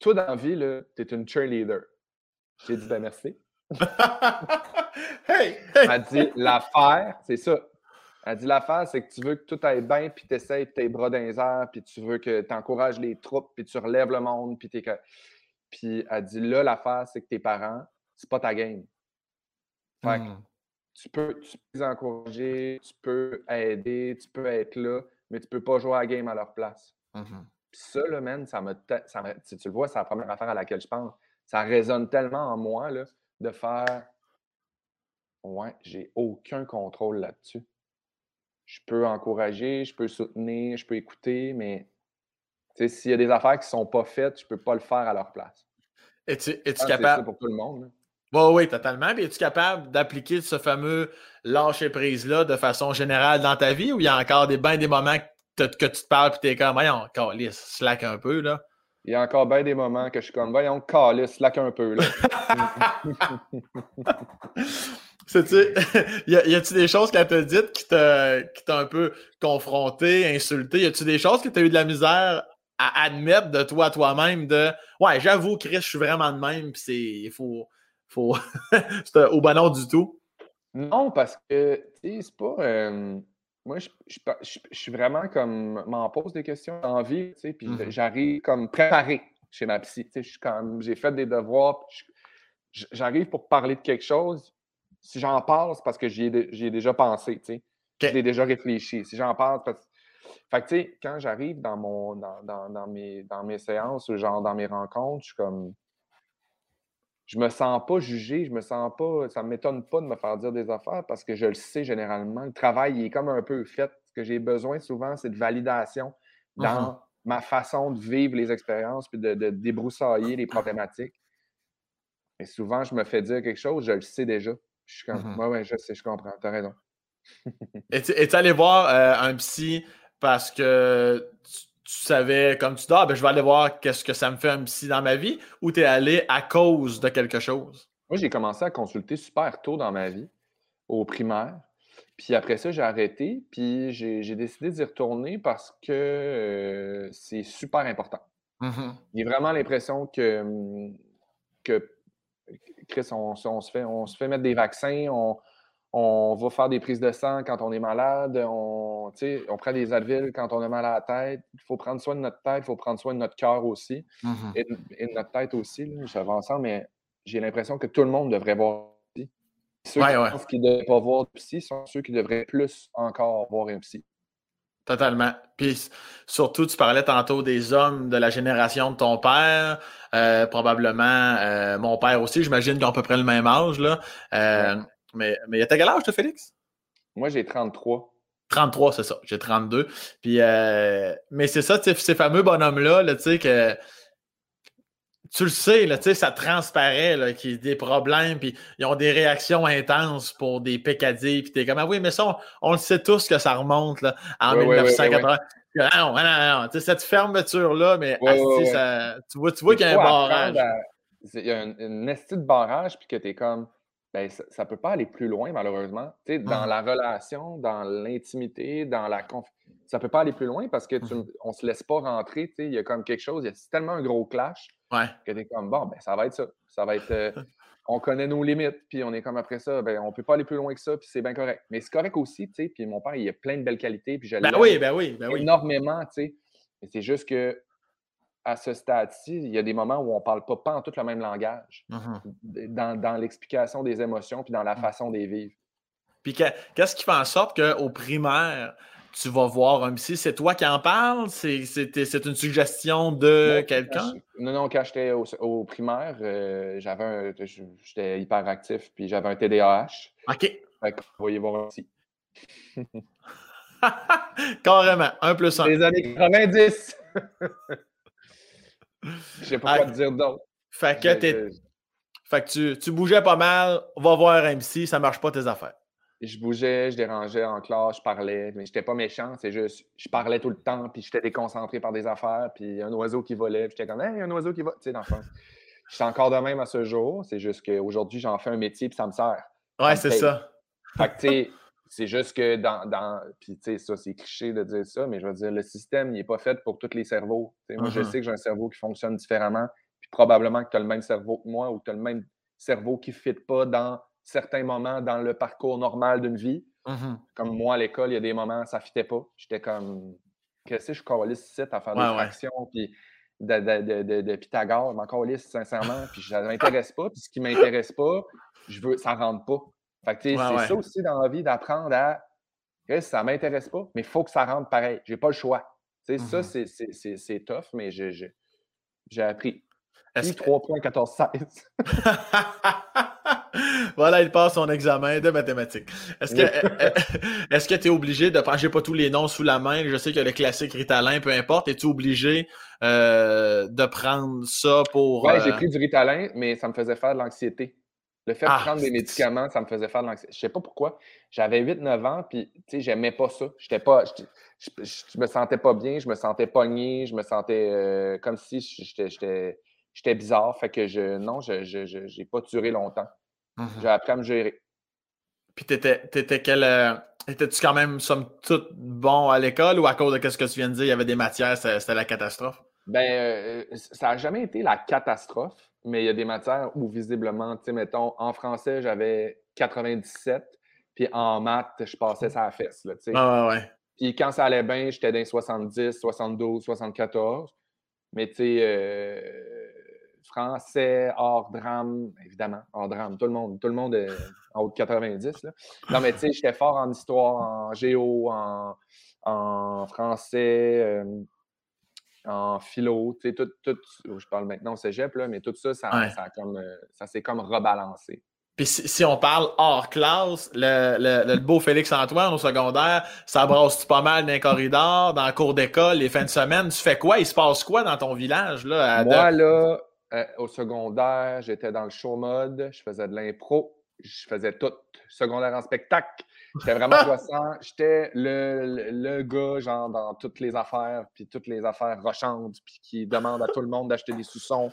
toi dans la vie, tu es une cheerleader. J'ai dit, ben merci. [LAUGHS] hey, Elle a dit, l'affaire, c'est ça. Elle dit, l'affaire, c'est que tu veux que tout aille bien, puis tu essaies tes bras dans les airs, puis tu veux que tu encourages les troupes, puis tu relèves le monde, puis tu Puis elle dit, là, l'affaire, c'est que tes parents, c'est pas ta game. Fait hmm. tu, peux, tu peux les encourager, tu peux aider, tu peux être là, mais tu peux pas jouer à la game à leur place. Mm-hmm. Puis ça, là, man, ça me, ça tu le vois, c'est la première affaire à laquelle je pense ça résonne tellement en moi là, de faire Ouais, j'ai aucun contrôle là-dessus. Je peux encourager, je peux soutenir, je peux écouter, mais s'il y a des affaires qui ne sont pas faites, je ne peux pas le faire à leur place. Es-tu es capable. pour tout le monde. oui, totalement. Mais es-tu capable d'appliquer ce fameux lâcher prise-là de façon générale dans ta vie ou il y a encore des, ben des moments que, tu te parles et tu es comme, voyons, slack un peu, là? Il y a encore bien des moments que je suis comme, voyons, calisse, slack un peu. Là. [LAUGHS] [LAUGHS] [LAUGHS] y a-tu des choses qu'elle t'a dites qui t'a un peu confronté, insulté? Y a-tu des choses que tu as eu de la misère à admettre de toi à toi-même de Ouais, j'avoue, Chris, je suis vraiment de même, puis c'est. Il faut. faut [LAUGHS] c'est au bon nom du tout. Non, parce que, tu sais, c'est pas. Euh, moi, je, suis vraiment comme, m'en pose des questions en vie, tu sais, puis mmh j'arrive comme préparé chez ma psy. Tu sais, j'ai fait des devoirs, j'arrive pour parler de quelque chose. Si j'en parle, c'est parce que j'y ai, déjà pensé, tu sais. J'ai déjà réfléchi. Si j'en parle, parce Fait que, tu sais, quand j'arrive dans, mon, dans, dans, mes, dans mes séances ou genre dans mes rencontres, je suis comme je me sens pas jugé, je me sens pas, ça ne m'étonne pas de me faire dire des affaires parce que je le sais généralement. Le travail est comme un peu fait. Ce que j'ai besoin souvent, c'est de validation dans uh-huh. ma façon de vivre les expériences puis de, débroussailler les problématiques. Et souvent, je me fais dire quelque chose, je le sais déjà. Je suis comme, uh-huh. ouais, je sais, je comprends, tu as raison. [LAUGHS] Es-tu allé voir euh, un psy parce que tu savais, comme tu dis, ah, ben, je vais aller voir qu'est-ce que ça me fait un psy dans ma vie, ou tu es allé à cause de quelque chose? Moi, j'ai commencé à consulter super tôt dans ma vie, au primaire. Puis après ça, j'ai arrêté, puis j'ai décidé d'y retourner parce que euh, c'est super important. Mmh J'ai vraiment l'impression que, que Chris, on, se fait, on se fait mettre des vaccins, on, on va faire des prises de sang quand on est malade, on, on prend des Advil quand on a mal à la tête. Il faut prendre soin de notre tête, il faut prendre soin de notre cœur aussi, mmh et, de, notre tête aussi. ça va ensemble, mais j'ai l'impression que tout le monde devrait voir psy. Ceux qui ne devraient pas voir de psy sont ceux qui devraient plus encore voir un psy. Totalement. Puis surtout, tu parlais tantôt des hommes de la génération de ton père, euh, probablement euh, mon père aussi, j'imagine qu'ils ont à peu près le même âge. Là. Euh, mais, mais t'as quel âge, toi, Félix? Moi, j'ai 33. 33, c'est ça. J'ai 32. Puis, euh, mais c'est ça, ces fameux bonhommes-là, là, tu sais, que tu le sais, là, ça transparaît qu'il y a des problèmes, puis ils ont des réactions intenses pour des pécadilles, puis t'es comme, ah oui, mais ça, on, le sait tous que ça remonte là, en 1980. non, non, non, cette fermeture-là, mais ça, tu vois, tu vois qu'il y a un barrage. Il y a une, une de barrage, puis que t'es comme, ben, ça ne peut pas aller plus loin, malheureusement. Tu dans mmh. la relation, dans l'intimité, dans la confiance. Ça ne peut pas aller plus loin parce qu'on mmh ne se laisse pas rentrer. Il y a comme quelque chose, il y a tellement un gros clash que tu es comme bon, ben, ça va être ça. Ça va être. Euh, [LAUGHS] on connaît nos limites, puis on est comme après ça, ben, on ne peut pas aller plus loin que ça, puis c'est bien correct. Mais c'est correct aussi, tu sais, puis mon père, il a plein de belles qualités, puis je ben oui, ben oui, ben oui. énormément, tu sais. Mais c'est juste que à ce stade-ci, il y a des moments où on ne parle pas, pas en tout le même langage mmh dans, l'explication des émotions puis dans la mmh. façon de vivre. Puis qu'est-ce qui fait en sorte qu'au primaire, tu vas voir un psy? C'est toi qui en parles? C'est une suggestion de quelqu'un? Non, non, quand j'étais au, primaire, euh, j'avais j'étais hyperactif puis j'avais un TDAH. OK. Fait que vous voyez voir un psy. [LAUGHS] Carrément, un plus un. Les années 90! [LAUGHS] Je sais pas quoi te dire d'autre. Fait que, tu, bougeais pas mal, on va voir MC, ça marche pas tes affaires. Je bougeais, je dérangeais en classe, je parlais, mais j'étais pas méchant, c'est juste, je parlais tout le temps, puis j'étais déconcentré par des affaires, puis un oiseau qui volait, puis j'étais comme, hey, un oiseau qui va, tu sais, dans le fond. Je suis encore de même à ce jour, c'est juste qu'aujourd'hui, j'en fais un métier, puis ça me sert. Ouais, c'est ça. Fait que, tu sais, c'est juste que dans. dans puis, tu sais, ça, c'est cliché de dire ça, mais je veux dire, le système, il n'est pas fait pour tous les cerveaux. moi, je mm-hmm. sais que j'ai un cerveau qui fonctionne différemment, puis probablement que tu as le même cerveau que moi ou tu as le même cerveau qui ne fit pas dans certains moments dans le parcours normal d'une vie. Mm-hmm. Comme moi, à l'école, il y a des moments, ça ne fitait pas. J'étais comme. Qu'est-ce que je calisse ici à faire des fractions, puis de, de, de, de, Pythagore, je m'en sincèrement, puis ça ne m'intéresse pas, puis ce qui ne m'intéresse pas, je veux, ça ne rentre pas. Fait c'est ça aussi dans la vie d'apprendre à. Ça ne m'intéresse pas, mais il faut que ça rentre pareil. J'ai pas le choix. Ça, mmh c'est tough, mais j'ai appris. 3.1416. [LAUGHS] voilà, il passe son examen de mathématiques. Est-ce que [LAUGHS] est-ce que tu es obligé de prendre, j'ai pas tous les noms sous la main, je sais que le classique Ritalin, peu importe, es-tu obligé euh, de prendre ça pour. Oui, j'ai euh pris du Ritalin, mais ça me faisait faire de l'anxiété. Le fait de ah, prendre des médicaments, ça me faisait faire de l'anxiété. Je sais pas pourquoi. J'avais 8-9 ans, puis tu sais, j'aimais pas ça. J'étais pas. Je, me sentais pas bien, je me sentais pogné, je me sentais euh, comme si j'étais bizarre. Fait que je. Non, je n'ai pas duré longtemps. Mmh J'ai appris à me gérer. Puis t'étais quel. Euh, étais-tu quand même, somme toute, bon à l'école ou à cause de ce que tu viens de dire, il y avait des matières, c'était la catastrophe? Ben, euh, ça n'a jamais été la catastrophe mais il y a des matières où visiblement, tu sais, mettons, en français, j'avais 97, puis en maths, je passais ça à la fesse, tu sais. Ah ouais. Puis quand ça allait bien, j'étais dans 70, 72, 74. Mais tu sais, euh, français, hors drame, évidemment, hors drame, tout le monde, tout le monde est en haut de 90. Là. Non, mais tu sais, j'étais fort en histoire, en géo, en, en français. Euh, en philo, tu sais, tout, tout, je parle maintenant au cégep, là, mais tout ça, ça, comme, euh, ça s'est comme rebalancé. Puis si, on parle hors classe, le, le, beau Félix-Antoine au secondaire, ça brasse pas mal dans les corridors, dans la cours d'école, les fins de semaine? Tu fais quoi? Il se passe quoi dans ton village? Là, Moi, là, euh, au secondaire, j'étais dans le show mode, je faisais de l'impro, je faisais tout. Secondaire en spectacle, J'étais vraiment [LAUGHS] poisson. J'étais le, le, gars, genre, dans toutes les affaires, puis toutes les affaires rochantes, puis qui demande à tout le monde d'acheter des sous-sons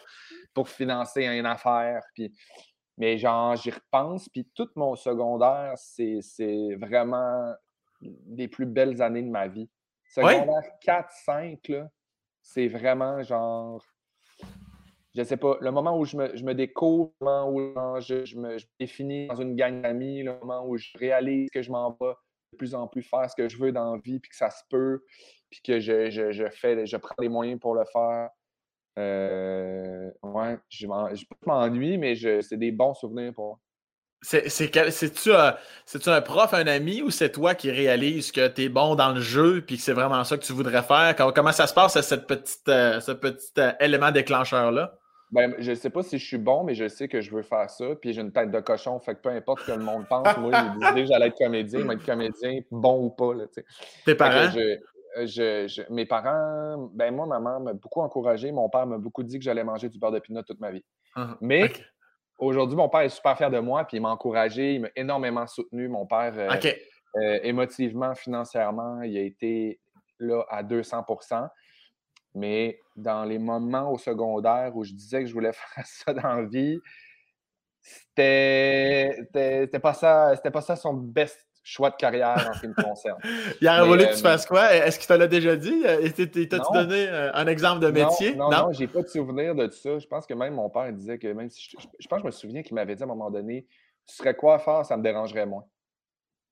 pour financer une affaire. Puis Mais genre, j'y repense, puis tout mon secondaire, c'est vraiment les plus belles années de ma vie. Secondaire 4, 5, là, c'est vraiment genre. Je sais pas, le moment où je me, je découvre, le moment où je, me, définis dans une gang d'amis, le moment où je réalise que je m'en vais de plus en plus faire ce que je veux dans la vie, puis que ça se peut, puis que je, je, fais, je prends les moyens pour le faire. Euh, ouais, je m'ennuie, mais c'est des bons souvenirs pour moi. C'est-tu un, un, prof, un ami ou c'est toi qui réalises que tu es bon dans le jeu puis que c'est vraiment ça que tu voudrais faire? Comment ça se passe, cette petite, euh, ce petit euh, élément déclencheur-là? Ben, je sais pas si je suis bon, mais je sais que je veux faire ça. Puis j'ai une tête de cochon, fait que peu importe ce que le monde [LAUGHS] pense, moi, j'ai décidé que j'allais être comédien, mais être comédien, bon ou pas. Là, Tes parents? Je, mes parents, ben moi, ma mère m'a beaucoup encouragé. Mon père m'a beaucoup dit que j'allais manger du beurre de pinot toute ma vie. Ah, mais Aujourd'hui, mon père est super fier de moi, puis il m'a encouragé, il m'a énormément soutenu. Mon père, euh, euh, émotivement, financièrement, il a été là à 200 Mais dans les moments au secondaire où je disais que je voulais [LAUGHS] faire ça dans la vie, c'était pas ça, c'était pas ça son best choix de carrière en ce qui me concerne. [LAUGHS] Il aurait voulu que tu euh, fasses quoi? Est-ce qu'il te l'a déjà dit? T'as-tu donné euh, un exemple de métier? Non, non, j'ai pas de souvenir de ça. Je pense que même mon père disait que même si je, je pense que je me souviens qu'il m'avait dit à un moment donné, tu serais quoi à faire, ça me dérangerait moins.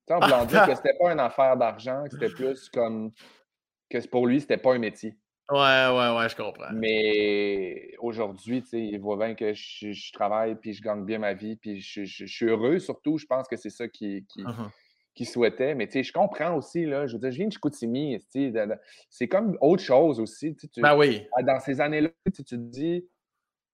Tu sais, en voulant dire que [LAUGHS] c'était pas une affaire d'argent, que c'était plus comme que pour lui, c'était pas un métier. Ouais, ouais, ouais, je comprends. Mais aujourd'hui, tu sais, il voit bien que je, travaille puis je gagne bien ma vie puis je, suis heureux surtout. Je pense que c'est ça qui, qui, uh-huh qui souhaitait. Mais tu sais, je comprends aussi, là, je veux dire, je viens de Chicoutimi, c'est comme autre chose aussi. Tu, ben oui. Dans ces années-là, tu te dis,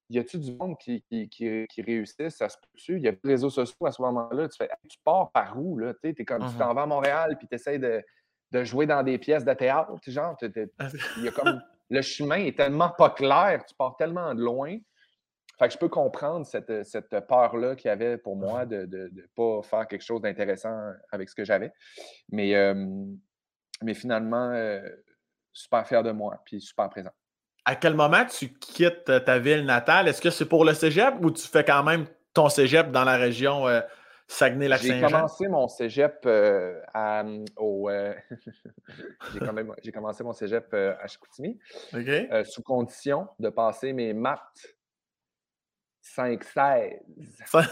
y a-tu du monde qui, qui, qui, réussit? Ça se peut-tu? Il y a plus de réseaux sociaux à ce moment-là? Tu fais, tu pars par où? Là? Tu es comme, tu t'en mmh vas à Montréal, puis tu essaies de, de, jouer dans des pièces de théâtre. Genre, il y a comme, [LAUGHS] le chemin est tellement pas clair, tu pars tellement de loin. Fait que je peux comprendre cette, cette peur-là qu'il y avait pour moi de ne pas faire quelque chose d'intéressant avec ce que j'avais. Mais, mais finalement, euh, super fier de moi, puis super présent. À quel moment tu quittes ta ville natale? Est-ce que c'est pour le cégep ou tu fais quand même ton cégep dans la région euh, Saguenay-Lac-Saint-Jean? J'ai commencé mon cégep euh, à, au. [LAUGHS] j'ai, commencé mon cégep à Chicoutimi. sous condition de passer mes maths 5-16. [LAUGHS]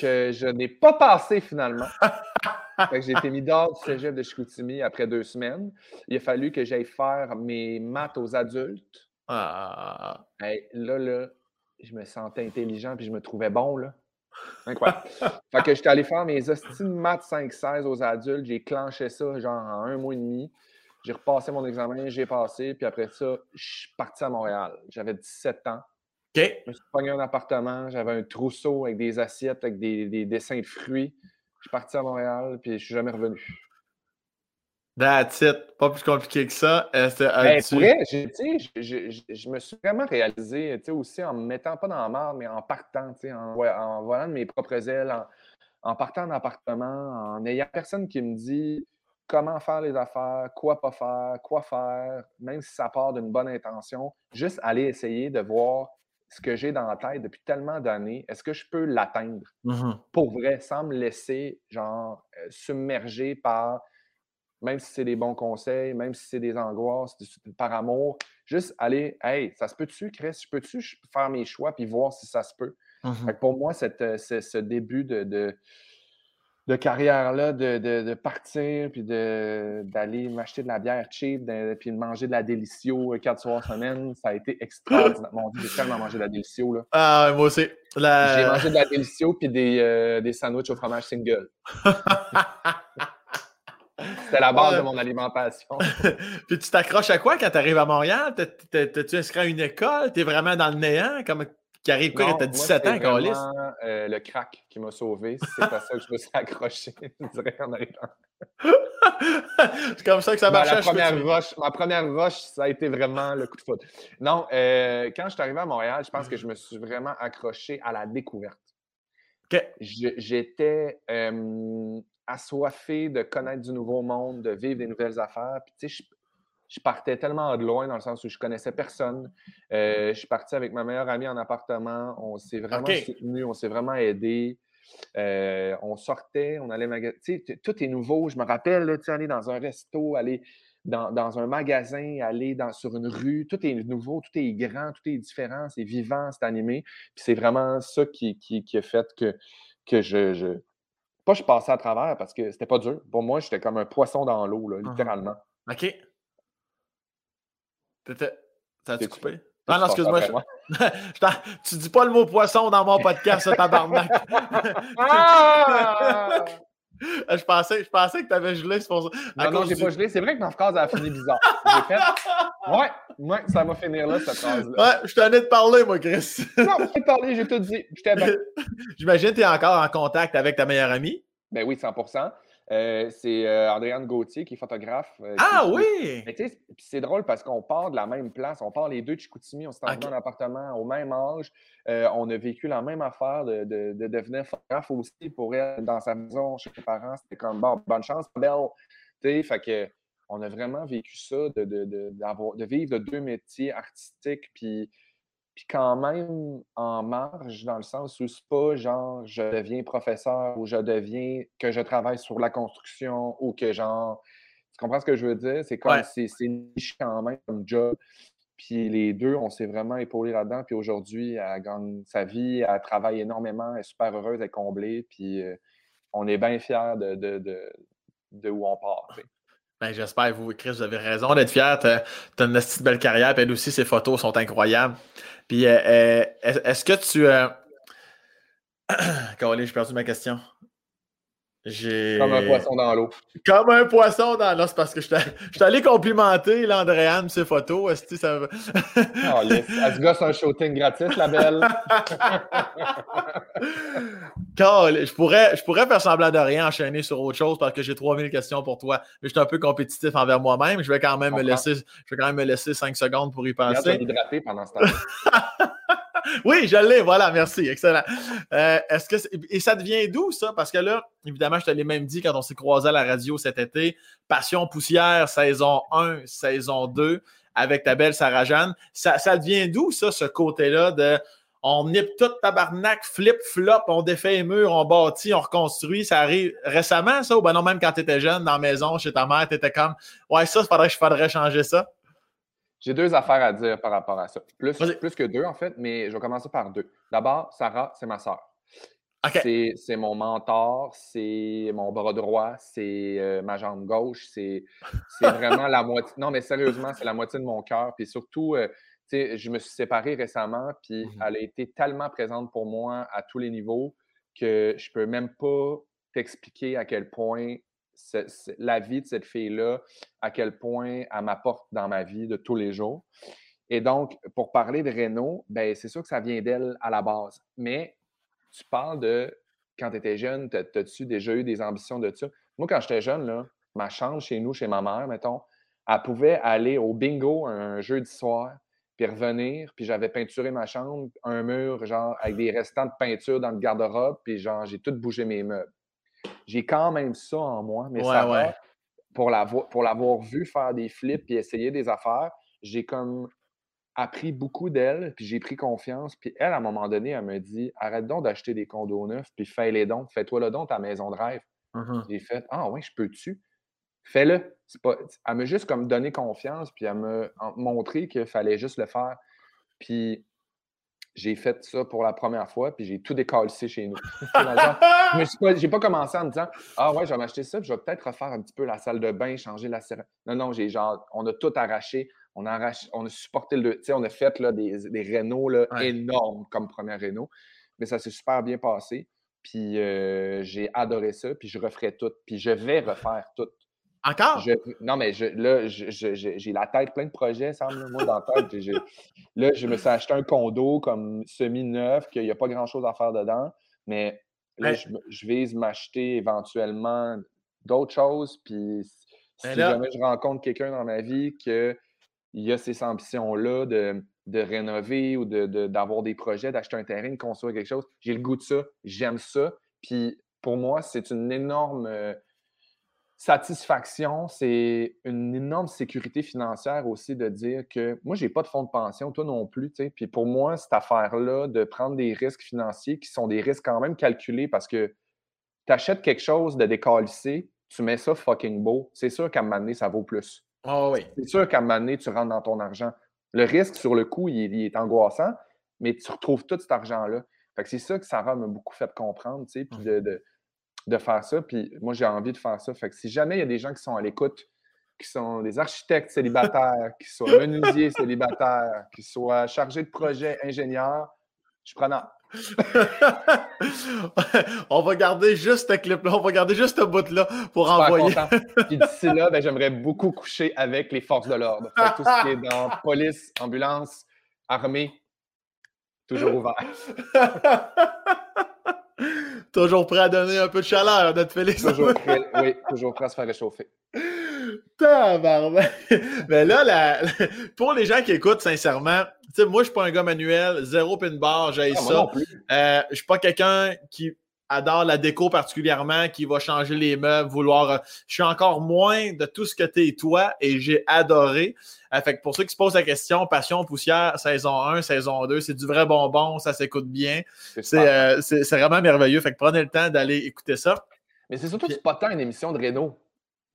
que je n'ai pas passé finalement. j'ai été mis dehors du cégep de Chicoutimi après deux semaines. Il a fallu que j'aille faire mes maths aux adultes. Ah. là, là, je me sentais intelligent puis je me trouvais bon, là. Incroyable. fait que j'étais allé faire mes hosties maths 5-16 aux adultes. J'ai clenché ça genre en un mois et demi. J'ai repassé mon examen, j'ai passé, puis après ça, je suis parti à Montréal. J'avais 17 ans. Je me suis pogné un appartement, j'avais un trousseau avec des assiettes, avec des, dessins de fruits. Je suis parti à Montréal, puis je suis jamais revenu. That's it. Pas plus compliqué que ça. Euh, ben, je, me suis vraiment réalisé aussi en me mettant pas dans la merde, mais en partant, en, en volant de mes propres ailes, en, en partant en appartement, en n'ayant personne qui me dit comment faire les affaires, quoi pas faire, quoi faire, même si ça part d'une bonne intention, juste aller essayer de voir ce que j'ai dans la tête depuis tellement d'années, est-ce que je peux l'atteindre? Mmh pour vrai, sans me laisser genre euh, submerger par, même si c'est des bons conseils, même si c'est des angoisses, par amour, juste aller, hey, ça se peut-tu, Chris, je peux-tu faire mes choix puis voir si ça se peut? Mmh pour moi, cette, euh, ce début de de carrière-là, de, de, partir, puis d'aller m'acheter de la bière cheap, puis de manger de la Delicio euh, quatre soirs semaine, ça a été extraordinaire. Mon Dieu, j'ai tellement mangé de la Delicio. Là. Ah, moi aussi. J'ai mangé de la Delicio puis des, euh, des sandwichs au fromage single. [LAUGHS] C'était la base de mon alimentation. [LAUGHS] puis tu t'accroches à quoi quand tu arrives à Montréal? T'es-tu inscrit à une école? T'es vraiment dans le néant? Comme, qui arrive quoi quand t'as 17 ans, Carlis? Euh, le crack qui m'a sauvé. C'est à ça que je me suis accroché, [LAUGHS] je dirais, en arrivant. [LAUGHS] c'est comme ça que ça marche. Ma première, roche, ma première roche, ça a été vraiment le coup de foot. Non, euh, quand je suis arrivé à Montréal, je pense que je me suis vraiment accroché à la découverte. J'étais euh, assoiffé de connaître du nouveau monde, de vivre des nouvelles affaires. Puis, tu sais, je partais tellement de loin dans le sens où je connaissais personne. Euh, je suis parti avec ma meilleure amie en appartement. On s'est vraiment soutenu, on s'est vraiment aidé. Euh, on sortait, on allait magasiner. Tout est nouveau. Je me rappelle, là, aller dans un resto, aller dans, un magasin, aller dans, sur une rue. Tout est nouveau, tout est grand, tout est différent, c'est vivant, c'est animé. Puis c'est vraiment ça qui, qui, a fait que, que je, je, Pas je passais à travers parce que c'était pas dur. Pour moi, j'étais comme un poisson dans l'eau, uh-huh. littéralement. OK. T'as-tu coupé? Non, non, excuse-moi. [LAUGHS] tu dis pas le mot poisson dans mon podcast, ça, tabarnak. [LAUGHS] ah! [LAUGHS] je, pensais, je pensais que tu avais gelé, c'est pour ça. Non, non, j'ai pas gelé. C'est vrai que ma phrase a fini bizarre. J'ai fait. Ouais, ouais, ça va finir là, cette phrase-là. Ouais, je tenais de parler, moi, Chris. non, je t'ai parlé, j'ai tout dit. [LAUGHS] J'imagine que tu es encore en contact avec ta meilleure amie. Ben oui, 100 euh, c'est euh, Andréane Gauthier qui est photographe. Euh, ah oui! c'est drôle parce qu'on part de la même place. On part les deux de Chicoutimi. On s'est okay. dans l'appartement au même âge. on a vécu la même affaire de, de, devenir photographe aussi pour elle dans sa maison chez ses parents. C'était comme bon, bonne chance, belle. fait que on a vraiment vécu ça, de, de, de vivre de deux métiers artistiques. Puis puis quand même en marge, dans le sens où c'est pas genre je deviens professeur ou je deviens que je travaille sur la construction ou que genre. Tu comprends ce que je veux dire? C'est comme c'est niche quand même comme job. Puis les deux, on s'est vraiment épaulés là-dedans. Puis aujourd'hui, elle gagne sa vie, elle travaille énormément, elle est super heureuse, elle est comblée. Puis euh, on est bien fiers de, de, de, de, où on part. Ben, j'espère, vous, Chris, vous avez raison d'être fier. Tu as, une petite belle carrière, puis elle aussi, ses photos sont incroyables. Puis, euh, euh, est-ce que tu. Euh... [CLEARS THROAT] j'ai perdu ma question. Comme un poisson dans l'eau. Comme un poisson dans l'eau. C'est parce que je suis allé complimenter l'Andréane ses photos. Est-ce que ça va? oh, yes. Elle se gosse un shooting gratis, la belle. [LAUGHS] je, pourrais, je pourrais faire semblant de rien enchaîner sur autre chose parce que j'ai 3000 questions pour toi. Mais je suis un peu compétitif envers moi-même. Je vais quand même me laisser, je vais quand même me laisser 5 secondes pour y penser. hydrater pendant ce temps [LAUGHS] oui, je l'ai, voilà, merci, excellent. Euh, est-ce que et ça devient d'où ça? Parce que là, évidemment, je te l'ai même dit quand on s'est croisé à la radio cet été, Passion poussière, saison 1, saison 2, avec ta belle Sarah Jeanne. Ça, ça devient d'où ça, ce côté-là de on nippe tout tabarnak, flip, flop, on défait les murs, on bâtit, on reconstruit. Ça arrive récemment, ça? Ou ben non, même quand tu étais jeune, dans la maison, chez ta mère, tu étais comme Ouais, ça, il faudrait, faudrait changer ça. J'ai deux affaires à dire par rapport à ça. Plus, plus que deux, en fait, mais je vais commencer par deux. D'abord, Sarah, c'est ma C'est mon mentor, c'est mon bras droit, c'est euh, ma jambe gauche, c'est vraiment la [LAUGHS] moitié. Non, mais sérieusement, c'est la moitié de mon cœur. Puis surtout, euh, sais, je me suis séparé récemment, puis mmh elle a été tellement présente pour moi à tous les niveaux que je peux même pas t'expliquer à quel point la vie de cette fille-là, à quel point elle m'apporte dans ma vie de tous les jours. Et donc, pour parler de Renault, ben, c'est sûr que ça vient d'elle à la base. Mais tu parles de quand tu étais jeune, as-tu déjà eu des ambitions de ça? Moi, quand j'étais jeune, là, ma chambre chez nous, chez ma mère, mettons, elle pouvait aller au bingo un jeudi soir, puis revenir, puis j'avais peinturé ma chambre, un mur, genre, avec des restants de peinture dans le garde-robe, puis genre, j'ai tout bougé mes meubles j'ai quand même ça en moi. Mais ça pour l'avoir vu faire des flips et essayer des affaires, j'ai comme appris beaucoup d'elle, puis j'ai pris confiance. Puis elle, à un moment donné, elle me dit Arrête donc d'acheter des condos neufs, puis fais-les donc, fais-toi le don ta maison de rêve. Mmh j'ai fait Ah oui, je peux-tu? Fais-le. Elle m'a juste comme donné confiance, puis elle m'a montré qu'il fallait juste le faire. Puis j'ai fait ça pour la première fois, puis j'ai tout décalcé chez nous. je n'ai pas, commencé en me disant Ah ouais, je vais m'acheter ça, puis je vais peut-être refaire un petit peu la salle de bain, changer la serre. Non, non, j'ai genre, on a tout arraché. On a, arraché, on a supporté le. Tu sais, on a fait là, des, des rénaux là, énormes comme première réno. Mais ça s'est super bien passé. Puis euh, j'ai adoré ça, puis je referai tout. Puis je vais refaire tout. Encore? non, mais je, là, j'ai la tête plein de projets, Sam. moi, dans la tête. là, je me suis acheté un condo comme semi-neuf, qu'il n'y a pas grand-chose à faire dedans. Mais là, je, vise m'acheter éventuellement d'autres choses. Puis si jamais je rencontre quelqu'un dans ma vie qui a ces ambitions-là de, de, rénover ou d'avoir de, des projets, d'acheter un terrain, de construire quelque chose, j'ai le goût de ça. J'aime ça. Puis pour moi, c'est une énorme. Euh, satisfaction, c'est une énorme sécurité financière aussi de dire que moi, j'ai pas de fonds de pension, toi non plus. Puis pour moi, cette affaire-là de prendre des risques financiers qui sont des risques quand même calculés parce que tu achètes quelque chose de décalissé, tu mets ça fucking beau, c'est sûr qu'à un moment donné, ça vaut plus. Oh oui. C'est sûr qu'à un moment donné, tu rentres dans ton argent. Le risque sur le coup, il, est angoissant, mais tu retrouves tout cet argent-là. Fait que c'est ça que Sarah m'a beaucoup fait comprendre, tu sais, puis de, de, de, faire ça. Puis moi, j'ai envie de faire ça. Fait que si jamais il y a des gens qui sont à l'écoute, qui sont des architectes célibataires, qui sont menuisiers célibataires, qui soient chargés de projets ingénieurs, je prends [LAUGHS] on va garder juste ce clip-là, on va garder juste ce bout-là pour envoyer. Puis d'ici là, ben, j'aimerais beaucoup coucher avec les forces de l'ordre. Tout ce qui est dans [LAUGHS] police, ambulance, armée, toujours ouvert. [LAUGHS] toujours prêt à donner un peu de chaleur, notre Félix. Toujours prêt, oui, toujours prêt à se faire réchauffer. [LAUGHS] Mais là, [LAUGHS] pour les gens qui écoutent, sincèrement, moi, je suis pas un gars manuel, zéro pin bar, j'ai ah, ça. Euh, je suis pas quelqu'un qui adore la déco particulièrement, qui va changer les meubles, vouloir. Euh, je suis encore moins de tout ce que tu es toi et j'ai adoré. Euh, fait que pour ceux qui se posent la question, Passion Poussière, saison 1, saison 2, c'est du vrai bonbon, ça s'écoute bien. C'est vraiment merveilleux. Fait que prenez le temps d'aller écouter ça. Mais c'est surtout pas tant une émission de Renault.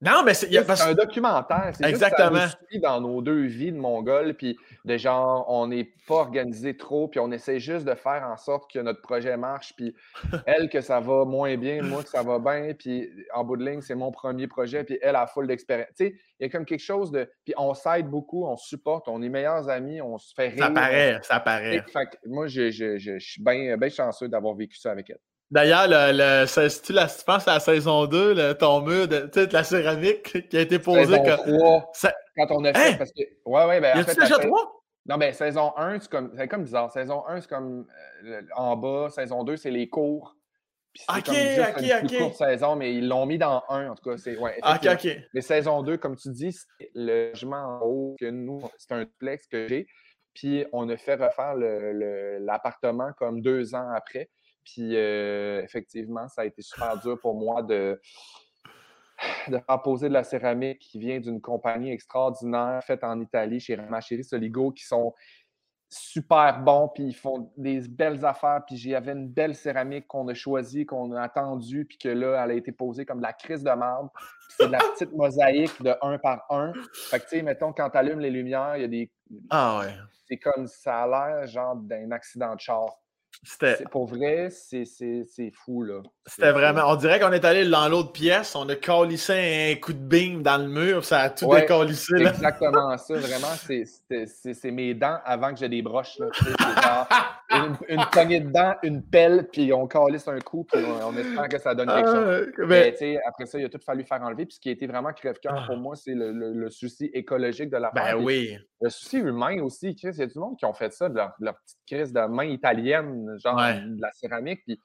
Non, mais c'est un documentaire. C'est Exactement. Juste ça dans nos deux vies de Mongol, puis de genre, on n'est pas organisé trop, puis on essaie juste de faire en sorte que notre projet marche, puis [LAUGHS] elle, que ça va moins bien, moi, que ça va bien, puis en bout de ligne, c'est mon premier projet, puis elle a full d'expérience. Tu sais, il y a comme quelque chose de. Puis on s'aide beaucoup, on supporte, on est meilleurs amis, on se fait rire. Ça paraît, ça paraît. Fait, moi, je, je, je, je suis bien chanceux d'avoir vécu ça avec elle. D'ailleurs, le, si tu penses à la saison 2, le, ton mur de, la céramique qui a été posé. Saison 3, quand on a fait. Hein? Parce que, ouais, ouais, ben, y a-tu déjà 3? Non, mais saison 1, c'est comme, comme bizarre. Saison 1, c'est comme euh, en bas. Saison 2, c'est les cours. ok, comme juste ok, une courte saison, mais ils l'ont mis dans 1, en tout cas. C'est, ouais, ok, ok. Mais saison 2, comme tu dis, c'est le logement en haut que nous, c'est un duplex que j'ai. Puis on a fait refaire l'appartement comme deux ans après. Puis euh, effectivement, ça a été super dur pour moi de, de faire poser de la céramique qui vient d'une compagnie extraordinaire faite en Italie chez Ramacheri Soligo qui sont super bons, puis ils font des belles affaires, puis j'avais une belle céramique qu'on a choisie, qu'on a attendue, puis que là, elle a été posée comme de la crise de marbre. C'est de la petite mosaïque de un par un. Fait que, tu sais, mettons, quand tu allumes les lumières, il y a des... Ah ouais. C'est comme, ça a l'air genre d'un accident de char. C'était. Pour vrai, c'est fou, là. C'était vraiment. On dirait qu'on est allé dans l'autre pièce, on a calissé un coup de beam dans le mur, ça a tout ouais, décalissé. C'est exactement ça, vraiment. C'est mes dents avant que j'ai des broches. Là, [LAUGHS] une, une, poignée de dents, une pelle, puis on calisse un coup, puis on, espère que ça donne quelque chose. Ah, mais... après ça, il a tout fallu faire enlever. Puis ce qui a été vraiment crève-cœur pour ah. moi, c'est le, le, souci écologique de la Ben oui. Le souci humain aussi, Chris. Il y a du monde qui ont fait ça, de leur, petite crise de main italienne, genre de la céramique. Puis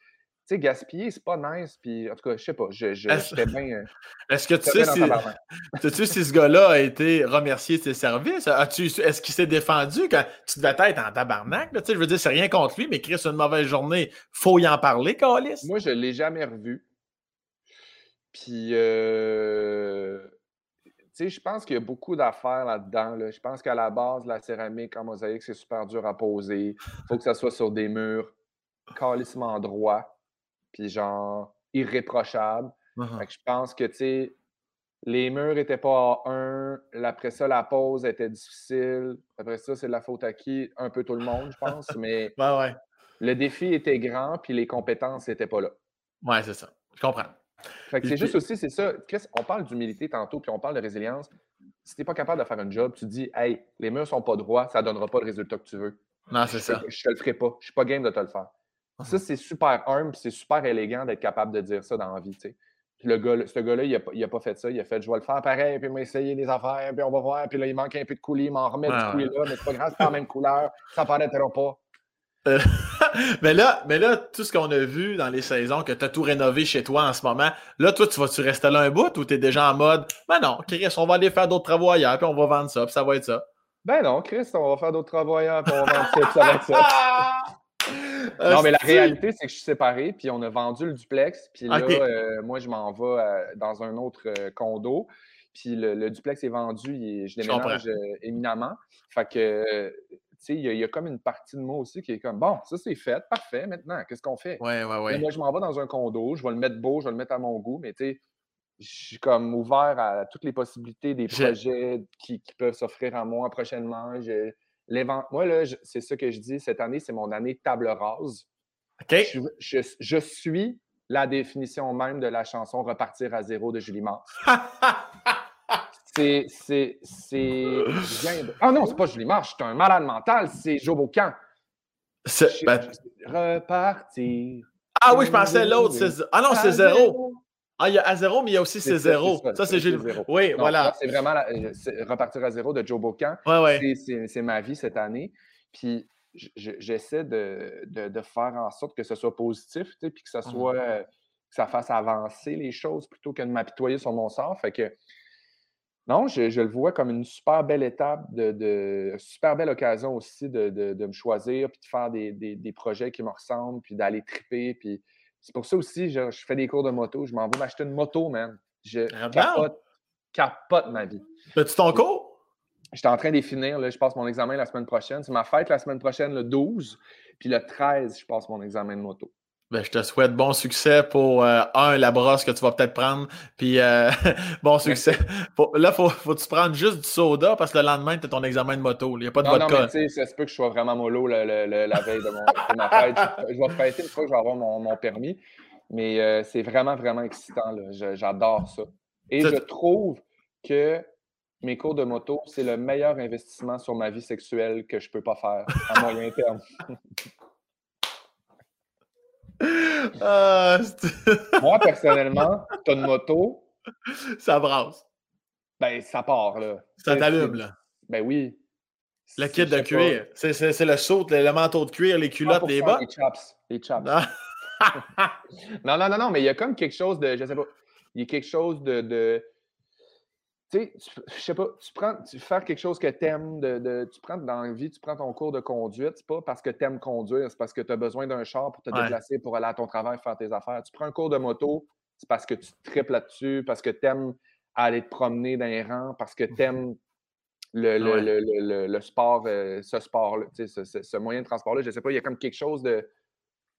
tu sais, gaspiller, c'est pas nice. Puis, en tout cas, je sais pas, je, j'étais bien. Euh, [LAUGHS] est-ce que tu sais, si, [LAUGHS] si ce gars-là a été remercié de ses services? As-tu, est-ce qu'il s'est défendu quand tu devais être en tabarnak? Tu sais, je veux dire, c'est rien contre lui, mais Chris, une mauvaise journée, faut y en parler, Calis. Moi, je l'ai jamais revu. Puis, euh, tu sais, je pense qu'il y a beaucoup d'affaires là-dedans. Là. Je pense qu'à la base, la céramique en mosaïque, c'est super dur à poser. Il faut que ça soit sur des murs calissement droit puis genre irréprochable. Uh-huh. je pense que, tu sais, les murs n'étaient pas à un. Après ça, la pause était difficile. Après ça, c'est de la faute à qui? Un peu tout le monde, je pense. Mais [LAUGHS] ouais. le défi était grand, puis les compétences n'étaient pas là. Ouais, c'est ça. Je comprends. Fait que c'est juste aussi, c'est ça. On parle d'humilité tantôt, puis on parle de résilience. Si tu n'es pas capable de faire un job, tu dis, hey, les murs sont pas droits, ça ne donnera pas le résultat que tu veux. Non, c'est ça. Je te le ferai pas. Je suis pas game de te le faire. Ça, c'est super humble, c'est super élégant d'être capable de dire ça dans la vie. Puis le gars, ce gars-là, il n'a pas, pas, fait ça. Il a fait, je vais le faire pareil, puis il m'a essayé des affaires, puis on va voir. Puis là, il manque un peu de coulis, il m'en remet du coulis là, mais c'est pas grave, c'est pas la même couleur, ça paraîtra pas. Euh, [LAUGHS] mais, là, mais là, tout ce qu'on a vu dans les saisons, que tu as tout rénové chez toi en ce moment, là, toi, tu vas-tu rester là un bout ou tu es déjà en mode, ben non, Chris, on va aller faire d'autres travaux ailleurs, puis on va vendre ça, puis ça va être ça? Ben non, Chris, on va faire d'autres travaux ailleurs, puis on va vendre ça, puis ça va être ça. [LAUGHS] [LAUGHS] non, mais la réalité, c'est que je suis séparé, puis on a vendu le duplex, puis là, euh, moi, je m'en vais euh, dans un autre euh, condo, puis le, duplex est vendu, et je déménage éminemment. Fait que, tu sais, il y, a comme une partie de moi aussi qui est comme, bon, ça c'est fait, parfait, maintenant, qu'est-ce qu'on fait? Ouais, ouais, ouais. moi, je m'en vais dans un condo, je vais le mettre beau, je vais le mettre à mon goût, mais tu sais, je suis comme ouvert à toutes les possibilités des projets qui, peuvent s'offrir à moi prochainement. Moi, là, c'est ça que je dis. Cette année, c'est mon année table rase. OK. Je, suis la définition même de la chanson Repartir à zéro de Julie Mars. [LAUGHS] c'est. C'est. Ah non, c'est pas Julie Mars, je suis un malade mental, c'est Joe. Ben repartir. Ah oui, je pensais l'autre. Ah non, c'est zéro. Ah, il y a à zéro, mais il y a aussi c'est zéro. Ça, c'est Julie. Oui, voilà. C'est vraiment repartir à zéro de Joe Bocan. Ouais, ouais. C'est ma vie cette année. Puis j'essaie de, de, faire en sorte que ce soit positif, puis que ça mmh. soit que ça fasse avancer les choses plutôt que de m'apitoyer sur mon sort. Fait que non, je, le vois comme une super belle étape, de, de super belle occasion aussi de, de, me choisir, puis de faire des, des, des, projets qui me ressemblent, puis d'aller triper. Puis c'est pour ça aussi, je, je, fais des cours de moto. Je m'en vais m'acheter une moto, man. Je ah, capote, capote ma vie. Fais-tu ton cours? J'étais en train de finir. Là, je passe mon examen la semaine prochaine. C'est ma fête la semaine prochaine, le 12. Puis le 13, je passe mon examen de moto. Ben, je te souhaite bon succès pour, euh, un, la brosse que tu vas peut-être prendre, puis euh, [LAUGHS] bon succès. là, faut, faut que tu prennes juste du soda parce que le lendemain, tu as ton examen de moto. Il n'y a pas de non, Non, mais tu sais, ça se peut que je sois vraiment mollo la veille de, mon, ma fête. Je, vais fêter une fois que je vais avoir mon, permis. Mais euh, c'est vraiment, vraiment excitant. J'adore ça. Et je trouve que mes cours de moto, c'est le meilleur investissement sur ma vie sexuelle que je ne peux pas faire à moyen terme. [LAUGHS] Ah, Moi, personnellement, tu as une moto. Ça brasse. Ben, ça part, là. Ça t'allume, là. Ben oui. Le kit de cuir. C'est le saut, le manteau de cuir, les culottes, les bas. Les chaps. Les chaps. non, non, non, non, mais il y a comme quelque chose de. Je sais pas. Il y a quelque chose de tu sais, je sais pas, tu prends, tu fais quelque chose que tu aimes, de, tu prends dans la vie, tu prends ton cours de conduite, c'est pas parce que tu aimes conduire, c'est parce que tu as besoin d'un char pour te déplacer, pour aller à ton travail, faire tes affaires. Tu prends un cours de moto, c'est parce que tu triples là-dessus, parce que tu aimes aller te promener dans les rangs, parce que tu aimes le, le, le, sport, euh, ce sport-là, ce, ce, ce, moyen de transport-là. Je sais pas, il y a comme quelque chose de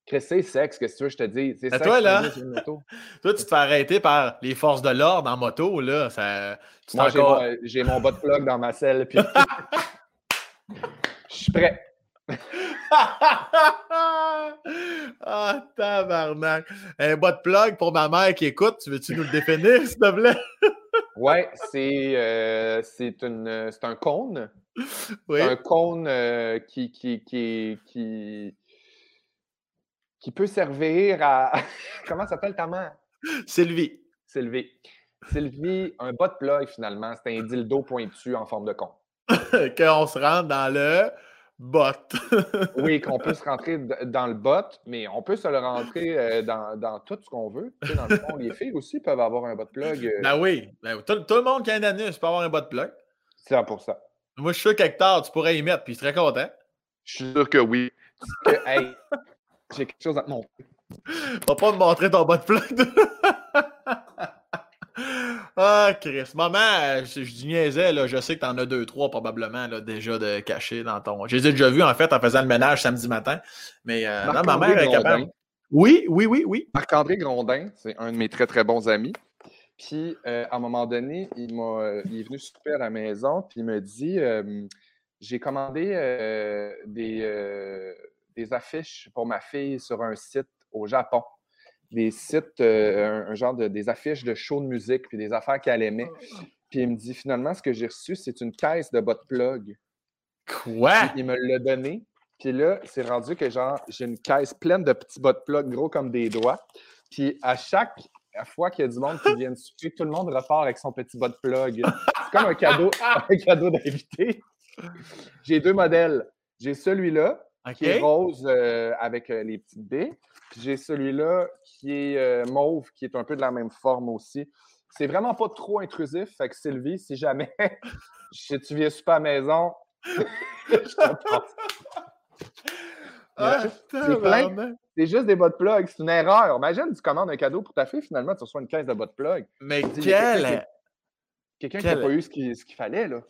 c'est sexe, qu'est-ce que tu veux, je te dis. C'est toi, là, [LAUGHS] toi, tu te fais arrêter par les forces de l'ordre en moto, là. Ça, Moi, j'ai mon, bot plug dans ma selle, puis [LAUGHS] je suis prêt. [LAUGHS] ah, tabarnak. Un bot plug pour ma mère qui écoute, tu veux-tu nous le définir, s'il te plaît? ouais, c'est euh, un cône. Oui. un cône euh, qui, qui, qui, qui qui peut servir à. [LAUGHS] Comment s'appelle ta mère? Sylvie. Sylvie. Sylvie, un bot plug finalement, c'est un dildo pointu en forme de con. [LAUGHS] Qu'on se rentre dans le bot. [LAUGHS] oui, qu'on peut se rentrer dans le bot, mais on peut se le rentrer euh, dans, tout ce qu'on veut. Tu sais, dans le fond, les filles aussi peuvent avoir un bot plug. Euh. Ben oui. Ben, tout, le monde qui a un anus peut avoir un bot plug. C'est pour ça. Moi, je suis sûr qu'Hector, tu pourrais y mettre, puis il serait content. Je suis sûr que oui. Que, hey, j'ai quelque chose à te montrer. Va pas me montrer ton bas de [LAUGHS] ah, Chris. Maman, je, je niaisais, là, je sais que t'en as deux, trois probablement là, déjà de cachés dans ton. Je les ai déjà vus en fait en faisant le ménage samedi matin. Mais euh, non, ma mère est capable. Oui, oui, oui, oui. Marc-André Grondin, c'est un de mes très, très bons amis. Puis, euh, à un moment donné, il, m'a, il est venu souper à la maison, puis il me dit euh, J'ai commandé euh, des, des affiches pour ma fille sur un site au Japon. Des sites, euh, un, genre de des affiches de show de musique, puis des affaires qu'elle aimait. Puis il me dit finalement, ce que j'ai reçu, c'est une caisse de bot plug. Quoi? il me l'a donné. Puis là, c'est rendu que genre, j'ai une caisse pleine de petits bot plug gros comme des doigts. Puis à chaque fois qu'il y a du monde qui vient souper, tout le monde repart avec son petit bot plug. C'est comme un cadeau, [LAUGHS] un cadeau d'invité. J'ai deux modèles. J'ai celui-là, qui est rose euh, avec euh, les petites baies. j'ai celui-là qui est euh, mauve, qui est un peu de la même forme aussi. C'est vraiment pas trop intrusif. Fait que Sylvie, si jamais [LAUGHS] tu viens super à la maison, [LAUGHS] je Ah, c'est juste des bottes plug. C'est une erreur. Imagine, tu commandes un cadeau pour ta fille, finalement, tu reçois une caisse de bottes plug. Mais quel. Quelqu'un qui n'a pas eu ce qu'il fallait, là.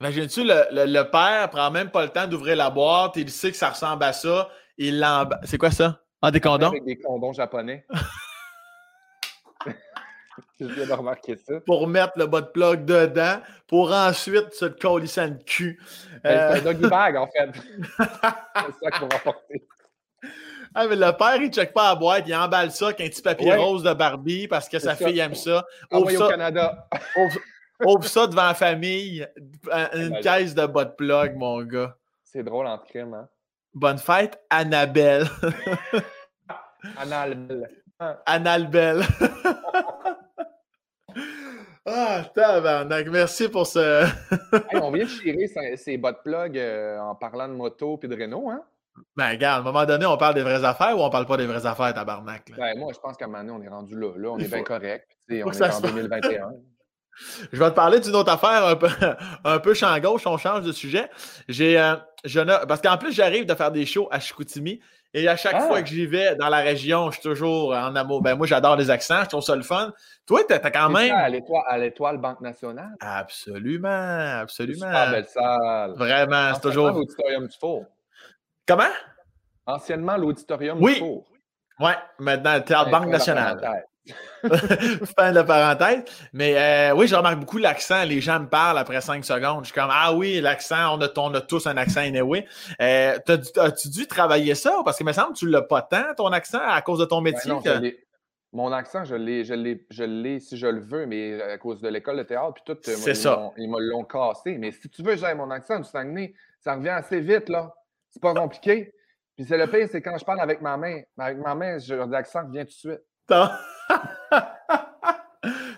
Imagine-tu, le, le, père prend même pas le temps d'ouvrir la boîte, il sait que ça ressemble à ça, il l'emballe. C'est quoi ça? Ah, des condoms? Avec des condoms japonais. [LAUGHS] Je viens de remarquer ça. Pour mettre le bas de plug dedans, pour ensuite se coller le cul. Ben, c'est un euh, doggy bag, en fait. [LAUGHS] c'est ça qu'on va porter. Ah, mais le père, il ne check pas la boîte, il emballe ça avec un petit papier rose de Barbie parce que sa fille aime ça. Ça au Canada. Ouvre, ça devant la famille, une caisse de bas de plug, mon gars. C'est drôle en crime, hein? Bonne fête, Annabelle. [LAUGHS] Annabelle. Annabelle. [LAUGHS] ah, tabarnak. Merci pour ce. on vient de chirer ces bas de plug euh, en parlant de moto et de Renault, hein? Ben, regarde, à un moment donné, on parle des vraies affaires ou on parle pas des vraies affaires, tabarnak? Ben, moi, je pense qu'à un moment donné, on est rendu là. Là, on est bien correct. on est en 2021. [LAUGHS] Je vais te parler d'une autre affaire un peu, [LAUGHS] un peu champ gauche, on change de sujet. J'ai, euh, parce qu'en plus, j'arrive de faire des shows à Chicoutimi et à chaque fois ah! que j'y vais dans la région, je suis toujours en amour. Ben, moi, j'adore les accents, je trouve ça le fun. Toi, tu as quand même. à l'étoile Banque Nationale? Absolument, absolument. C'est belle salle. Vraiment, c'est toujours. l'auditorium du Four. Comment? Anciennement, l'auditorium du Four. Oui, maintenant, le Théâtre Banque Nationale. [LAUGHS] fin de parenthèse. Mais euh, oui, je remarque beaucoup l'accent. Les gens me parlent après cinq secondes. Je suis comme Ah oui, l'accent, on a, on a tous un accent anyway. Euh, As-tu dû travailler ça? Parce que me semble que tu l'as pas tant, ton accent, à cause de ton ben métier. mon accent, je l'ai, je l'ai, je l'ai si je le veux, mais à cause de l'école de théâtre, puis tout, c'est ça. Ils me l'ont cassé. Mais si tu veux, j'ai mon accent du Saguenay, ça revient assez vite, là. C'est pas compliqué. Puis c'est le pire, c'est quand je parle avec ma main. Avec ma main, l'accent revient tout de suite. [LAUGHS] ça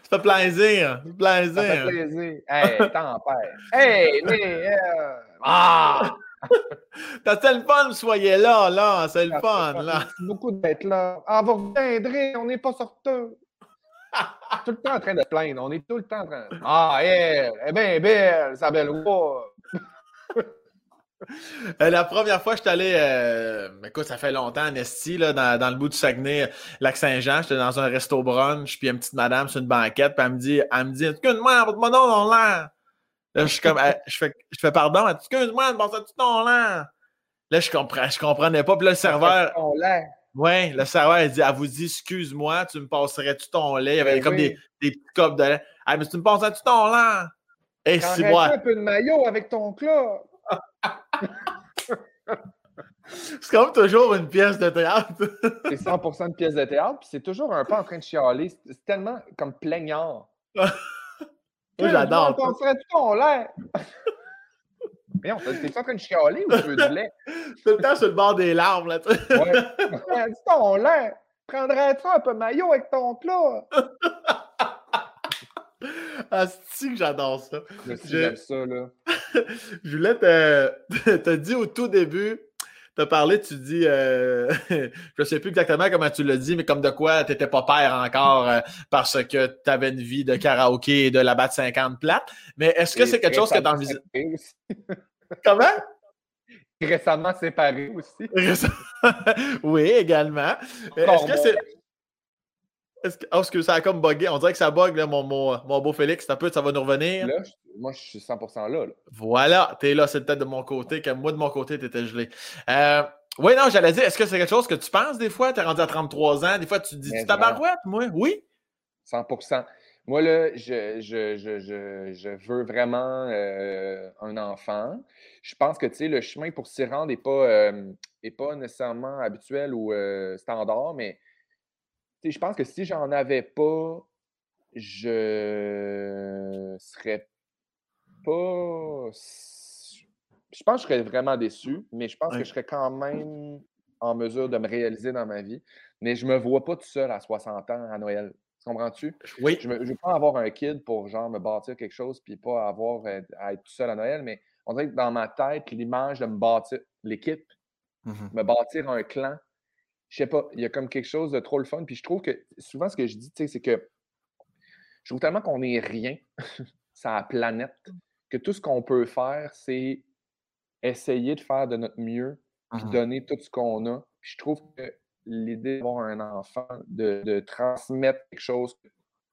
fait plaisir. Plaisir. Ça fait plaisir. Hey, tempère. Hey, mais. Euh, ah! [LAUGHS] T'as le fun, soyez là, là. C'est le fun, là. Merci beaucoup d'être là. Ah, vous reviendrez, on n'est pas sorteux. [LAUGHS] tout le temps en train de plaindre. On est tout le temps en train de. Ah, elle, elle est bien belle, sa belle voix. Euh, la première fois, je suis allé, euh, écoute, ça fait longtemps, en là, dans, le bout du Saguenay, Lac-Saint-Jean, j'étais dans un resto brunch, puis une petite madame sur une banquette, puis elle me dit, elle me dit, excuse-moi, votre nom dans l'air. Là, je suis comme, je fais, je fais pardon, excuse-moi, ça tu ton l'air. Là, je comprends, je comprenais pas, puis là, le serveur. Oui, le serveur, il dit, elle vous dit, excuse-moi, tu me passerais-tu ton lait? Il y avait ben comme des, des petits copes de lait. Ah, mais tu me passerais-tu ton lait? Et si moi. un peu de maillot avec ton club. [LAUGHS] c'est comme toujours une pièce de théâtre. [LAUGHS] c'est 100% une pièce de théâtre, puis c'est toujours un peu en train de chialer. C'est tellement comme plaignard. [LAUGHS] Moi, j'adore. On serait tout en l'air. Mais on t'es en train de chialer ou tu veux du lait? Tout le temps sur le bord des larmes, là, tu ouais. Dis ton lait. Prendrais-tu un peu maillot avec ton plat? Ah, c'est que j'adore ça. J'aime ça, là. Je voulais te, dit au tout début, tu as parlé, tu dis, euh, [LAUGHS] je ne sais plus exactement comment tu l'as dit, mais comme de quoi tu n'étais pas père encore euh, parce que tu avais une vie de karaoké et de la batte 50 plate. Mais est-ce que c'est quelque chose que tu envisages? [LAUGHS] comment? Récemment séparé aussi. [LAUGHS] oui, également. Est-ce que c'est. Est-ce que, oh, que ça a comme bugué? On dirait que ça bug, là, mon, mon, beau Félix. Un peu, ça va nous revenir. Là, moi, je suis 100% là, là. Voilà, t'es là, c'est peut-être de mon côté, que moi, de mon côté, t'étais gelé. Euh, oui, non, j'allais dire, est-ce que c'est quelque chose que tu penses des fois? T'es rendu à 33 ans, des fois, tu te dis, tu tabarouette, moi? Oui? 100%. Moi, là, je, je, je, je veux vraiment euh, un enfant. Je pense que, tu sais, le chemin pour s'y rendre n'est pas, euh, pas nécessairement habituel ou standard, mais je pense que si j'en avais pas, je serais pas. Je pense que je serais vraiment déçu, mais je pense que je serais quand même en mesure de me réaliser dans ma vie. Mais je me vois pas tout seul à 60 ans à Noël. Comprends-tu? Oui. Je ne veux pas avoir un kid pour genre me bâtir quelque chose puis pas avoir euh, à être tout seul à Noël, mais on dirait que dans ma tête, l'image de me bâtir l'équipe, mmh me bâtir un clan, je sais pas, il y a comme quelque chose de trop le fun. Puis je trouve que souvent, ce que je dis, c'est que je trouve tellement qu'on n'est rien [LAUGHS] sur la planète que tout ce qu'on peut faire, c'est essayer de faire de notre mieux puis mmh donner tout ce qu'on a. Puis je trouve que l'idée d'avoir un enfant, de, transmettre quelque chose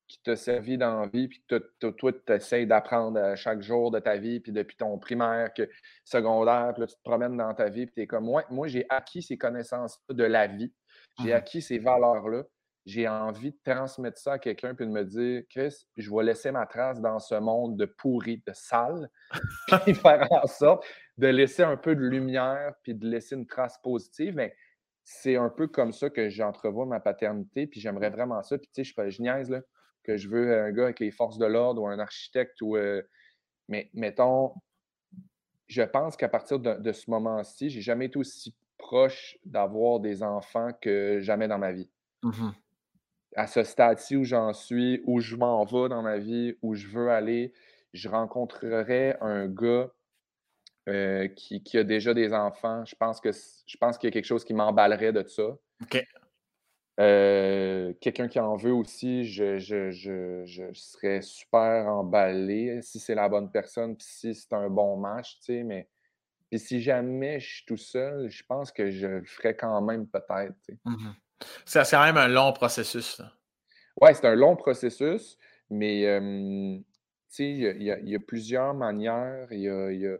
qui t'a servi dans la vie, puis que toi, tu essaies d'apprendre chaque jour de ta vie, puis depuis ton primaire, que secondaire, puis là, tu te promènes dans ta vie, puis tu es comme, moi, moi j'ai acquis ces connaissances de la vie, j'ai mmh acquis ces valeurs-là, j'ai envie de transmettre ça à quelqu'un, puis de me dire, Chris, je vais laisser ma trace dans ce monde de pourri, de sale, [LAUGHS] puis [LAUGHS] faire en sorte de laisser un peu de lumière, puis de laisser une trace positive. Mais c'est un peu comme ça que j'entrevois ma paternité, puis j'aimerais vraiment ça. Puis tu sais, je, je niaise, là, que je veux un gars avec les forces de l'ordre ou un architecte ou. Euh, mais mettons, je pense qu'à partir de, de ce moment-ci, j'ai jamais été aussi proche d'avoir des enfants que jamais dans ma vie. Mmh à ce stade-ci où j'en suis, où je m'en vais dans ma vie, où je veux aller, je rencontrerai un gars euh, qui, a déjà des enfants. Je pense que je pense qu'il y a quelque chose qui m'emballerait de ça. OK. Euh, quelqu'un qui en veut aussi, je, je, serais super emballé si c'est la bonne personne, puis si c'est un bon match, tu sais, mais puis si jamais je suis tout seul, je pense que je le ferais quand même peut-être. Mmh c'est quand même un long processus. Oui, c'est un long processus, mais il y, a plusieurs manières. Y a,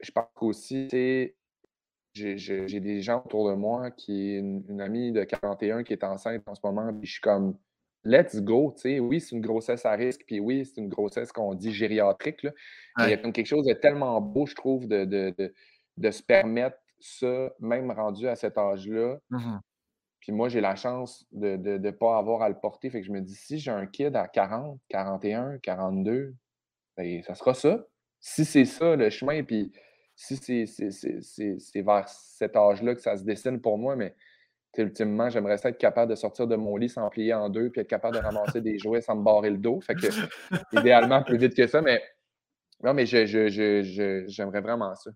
je pense qu'aussi, j'ai des gens autour de moi qui est une, amie de 41 qui est enceinte en ce moment, puis je suis comme let's go, oui, c'est une grossesse à risque, puis oui, c'est une grossesse qu'on dit gériatrique, là, il y a comme quelque chose de tellement beau, je trouve, de, de, se permettre ça, même rendu à cet âge-là. Mmh puis moi, j'ai la chance de ne pas avoir à le porter. Fait que je me dis, si j'ai un kid à 40, 41, 42, bien, ça sera ça. Si c'est ça le chemin, puis si c'est vers cet âge-là que ça se dessine pour moi, mais ultimement, j'aimerais ça être capable de sortir de mon lit sans plier en deux, puis être capable de ramasser des jouets sans me barrer le dos. Fait que, [LAUGHS] idéalement, plus vite que ça, mais non, mais j'aimerais je, je, vraiment ça.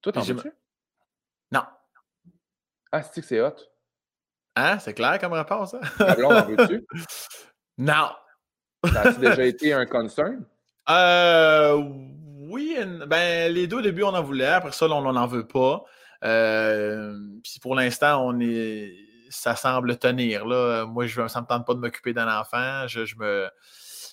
Toi, t'en veux-tu? Non. Ah, c'est que c'est hot? Hein? C'est clair comme réponse, hein? en veux-tu? [LAUGHS] Non. Ça a déjà [LAUGHS] été un concern? Euh, oui, ben, les deux au début, on en voulait. Après ça, on n'en veut pas. Euh, puis pour l'instant, on est, ça semble tenir. Là. Moi, je, ça ne me tente pas de m'occuper d'un enfant. Je, je me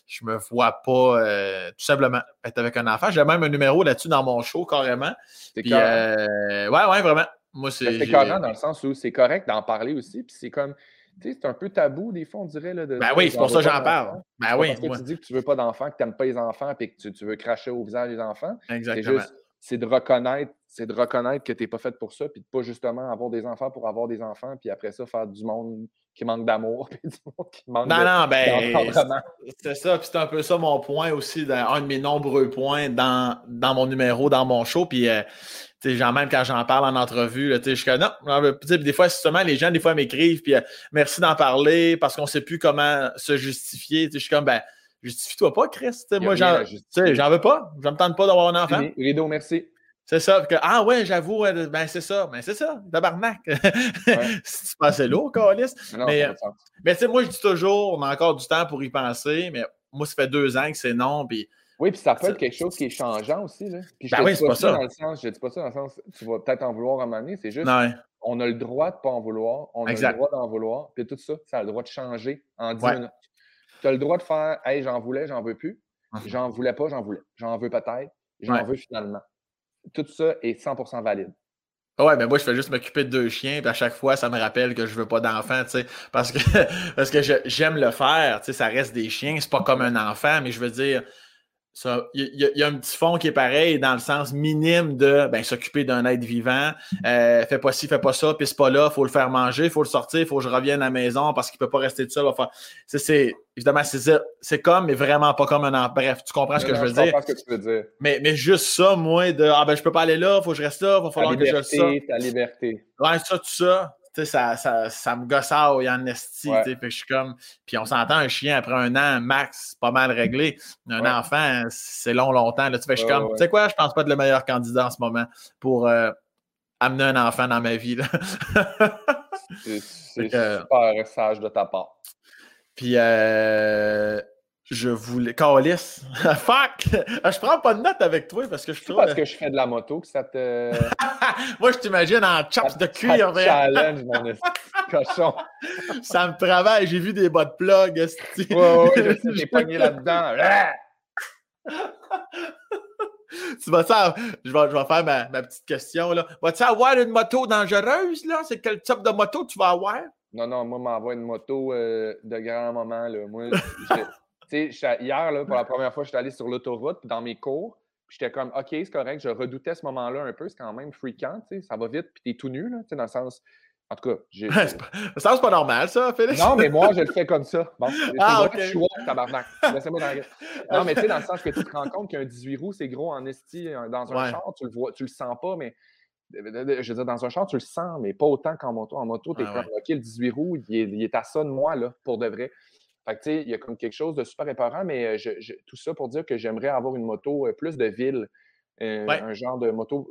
je me vois pas euh, tout simplement être avec un enfant. J'ai même un numéro là-dessus dans mon show carrément. Puis, euh, ouais, ouais, vraiment. Moi, c'est. C'est carrément dans le sens où c'est correct d'en parler aussi. Puis c'est comme. Tu sais, c'est un peu tabou, des fois, on dirait. Là, de, ben oui, c'est pour ça que j'en parle. Ben oui. Parce que tu dis que tu veux pas d'enfants, que tu n'aimes pas les enfants, puis que tu, veux cracher au visage des enfants. Exactement. C'est de reconnaître c'est de reconnaître que tu n'es pas fait pour ça, puis de pas justement avoir des enfants pour avoir des enfants, puis après ça, faire du monde qui manque d'amour, [LAUGHS] puis du monde qui manque non, Non, ben, c'est ça, puis c'est un peu ça mon point aussi, un de mes nombreux points dans, dans mon numéro, dans mon show, puis euh, genre, même quand j'en parle en entrevue, là, je suis comme, non, des fois, justement, les gens, des fois, m'écrivent, puis euh, merci d'en parler, parce qu'on ne sait plus comment se justifier, je suis comme, ben, justifie-toi pas, Chris, moi, j'en veux pas, je me tente pas d'avoir un enfant. Rideau, merci. C'est ça. Que, ah ouais, j'avoue, ben c'est ça. Ben c'est ça, tabarnak. [LAUGHS] c'est passé lourd, Calis. Mais, mais tu sais, moi, je dis toujours, on a encore du temps pour y penser, mais moi, ça fait deux ans que c'est non. Puis, oui, puis ça peut être quelque chose qui est changeant aussi. Là. Puis je ben oui, c'est pas, ça. Dans le sens, je dis pas ça dans le sens, tu vas peut-être en vouloir à un moment donné, c'est juste, on a le droit de ne pas en vouloir, on a le droit d'en vouloir, puis tout ça, ça a le droit de changer en 10 minutes. Tu as le droit de faire, hey, j'en voulais, j'en veux plus. Hum. J'en voulais pas, j'en voulais. J'en veux peut-être, j'en veux finalement tout ça est 100% valide. Ouais, ben moi, je fais juste m'occuper de deux chiens, puis à chaque fois, ça me rappelle que je veux pas d'enfant, tu sais, parce que, [LAUGHS] parce que j'aime le faire, tu sais, ça reste des chiens, c'est pas comme un enfant, mais je veux dire, il y, a un petit fond qui est pareil dans le sens minime de ben, s'occuper d'un être vivant. Euh, fais pas ci, fais pas ça, puis c'est pas là, faut le faire manger, faut le sortir, faut que je revienne à la maison parce qu'il peut pas rester tout seul. Enfin, c'est, évidemment, c'est comme, mais vraiment pas comme un enfant. Bref, tu comprends ce que je veux dire? Ce que tu veux dire. Mais, mais juste ça, moi, de ah ben je peux pas aller là, faut que je reste là, va falloir que je ça. Ta liberté. Ouais, ça, tout ça ça, ça, ça me gossauille en esti. Ouais. je suis comme. Puis on s'entend un chien après un an, max, pas mal réglé. Un enfant, c'est long, longtemps. Là, je suis comme. Tu sais quoi, je pense pas être le meilleur candidat en ce moment pour euh, amener un enfant dans ma vie. c'est [LAUGHS] super sage de ta part. Puis, euh, Je voulais. Calice. [LAUGHS] Fuck! Je prends pas de notes avec toi parce que je trouve. parce que je fais de la moto que ça te. [LAUGHS] Moi, je t'imagine en chops de cuir. Ça challenge, mon cochon. [LAUGHS] ça me travaille. J'ai vu des bas de plug. Ouais, ouais, j'ai pogné là-dedans. tu vas ça, je vais, je vais faire ma, ma petite question. Là. Vas-tu avoir une moto dangereuse? là? C'est quel type de moto tu vas avoir? Non, non, moi, m'envoie une moto euh, de grand moment. Là. Moi, Tu sais, hier, là, pour la première fois, j'étais allé sur l'autoroute, dans mes cours, j'étais comme, OK, c'est correct, je redoutais ce moment-là un peu, c'est quand même fréquent, tu sais, ça va vite, puis t'es tout nu, là, tu sais, dans le sens. En tout cas, j'ai. [LAUGHS] ça, c'est pas normal, ça, Félix? Non, mais moi, je le fais comme ça. Bon, [LAUGHS] ah, OK. Je suis tabarnak. Laissez-moi dans la Non, mais tu sais, dans le sens que tu te rends compte qu'un 18 roues, c'est gros en esti dans un char, tu le vois, tu le sens pas, mais je veux dire, dans un char, tu le sens, mais pas autant qu'en moto. En moto, tu es ah, comme, OK, le 18 roues, il est, il est, à ça de moi, là, pour de vrai. Fait que, tu sais, il y a comme quelque chose de super épeurant, mais tout ça pour dire que j'aimerais avoir une moto plus de ville. Un genre de moto